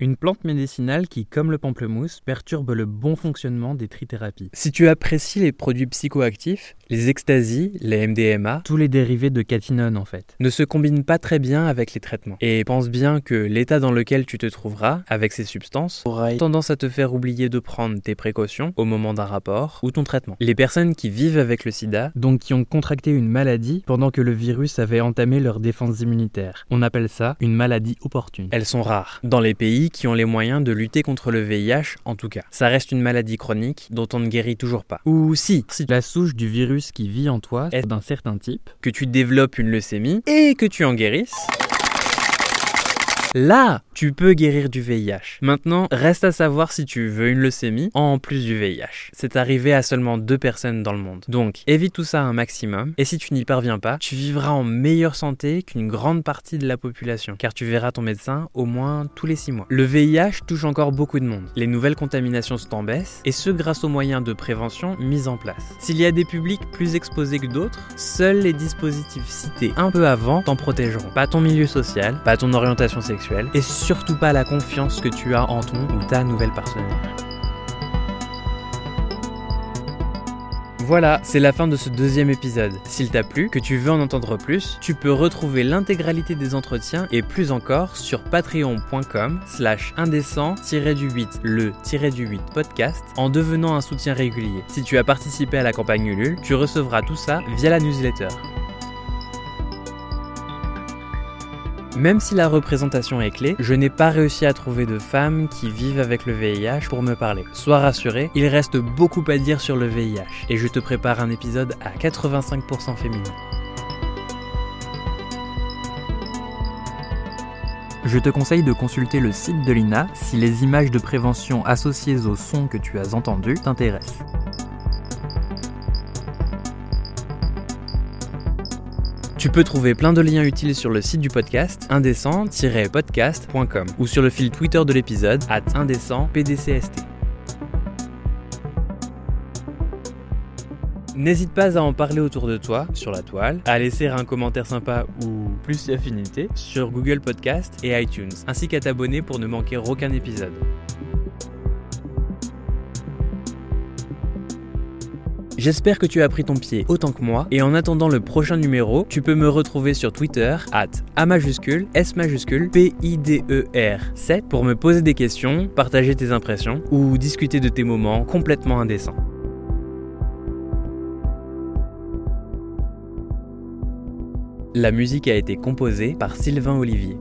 Une plante médicinale qui, comme le pamplemousse, perturbe le bon fonctionnement des trithérapies. Si tu apprécies les produits psychoactifs, les extasies, les MDMA, tous les dérivés de catinone en fait, ne se combinent pas très bien avec les traitements. Et pense bien que l'état dans lequel tu te trouveras avec ces substances aura tendance à te faire oublier de prendre tes précautions au moment d'un rapport ou ton traitement. Les personnes qui vivent avec le sida, donc qui ont contracté une maladie pendant que le virus avait entamé leur défense immunitaire, on appelle ça une maladie opportune. Elles sont rares, dans les pays qui ont les moyens de lutter contre le VIH en tout cas. Ça reste une maladie chronique dont on ne guérit toujours pas. Ou si, si la souche du virus qui vit en toi est d'un certain type, que tu développes une leucémie et que tu en guérisses, Là, tu peux guérir du VIH. Maintenant, reste à savoir si tu veux une leucémie en plus du VIH. C'est arrivé à seulement deux personnes dans le monde. Donc, évite tout ça un maximum. Et si tu n'y parviens pas, tu vivras en meilleure santé qu'une grande partie de la population, car tu verras ton médecin au moins tous les six mois. Le VIH touche encore beaucoup de monde. Les nouvelles contaminations sont en baisse, et ce grâce aux moyens de prévention mis en place. S'il y a des publics plus exposés que d'autres, seuls les dispositifs cités un peu avant t'en protégeront. Pas ton milieu social, pas ton orientation sexuelle et surtout pas la confiance que tu as en ton ou ta nouvelle partenaire. Voilà, c'est la fin de ce deuxième épisode. S'il t'a plu, que tu veux en entendre plus, tu peux retrouver l'intégralité des entretiens et plus encore sur patreon.com slash indécent-du-8 le-du-8 podcast en devenant un soutien régulier. Si tu as participé à la campagne Ulule, tu recevras tout ça via la newsletter. Même si la représentation est clé, je n'ai pas réussi à trouver de femmes qui vivent avec le VIH pour me parler. Sois rassuré, il reste beaucoup à dire sur le VIH et je te prépare un épisode à 85% féminin. Je te conseille de consulter le site de l'INA si les images de prévention associées au son que tu as entendu t'intéressent. Tu peux trouver plein de liens utiles sur le site du podcast indécent-podcast.com ou sur le fil Twitter de l'épisode at indécentpdcst. N'hésite pas à en parler autour de toi, sur la toile, à laisser un commentaire sympa ou plus affinité sur Google Podcast et iTunes, ainsi qu'à t'abonner pour ne manquer aucun épisode. J'espère que tu as pris ton pied autant que moi et en attendant le prochain numéro, tu peux me retrouver sur Twitter at A majuscule S majuscule P I D E R 7 pour me poser des questions, partager tes impressions ou discuter de tes moments complètement indécents. La musique a été composée par Sylvain Olivier.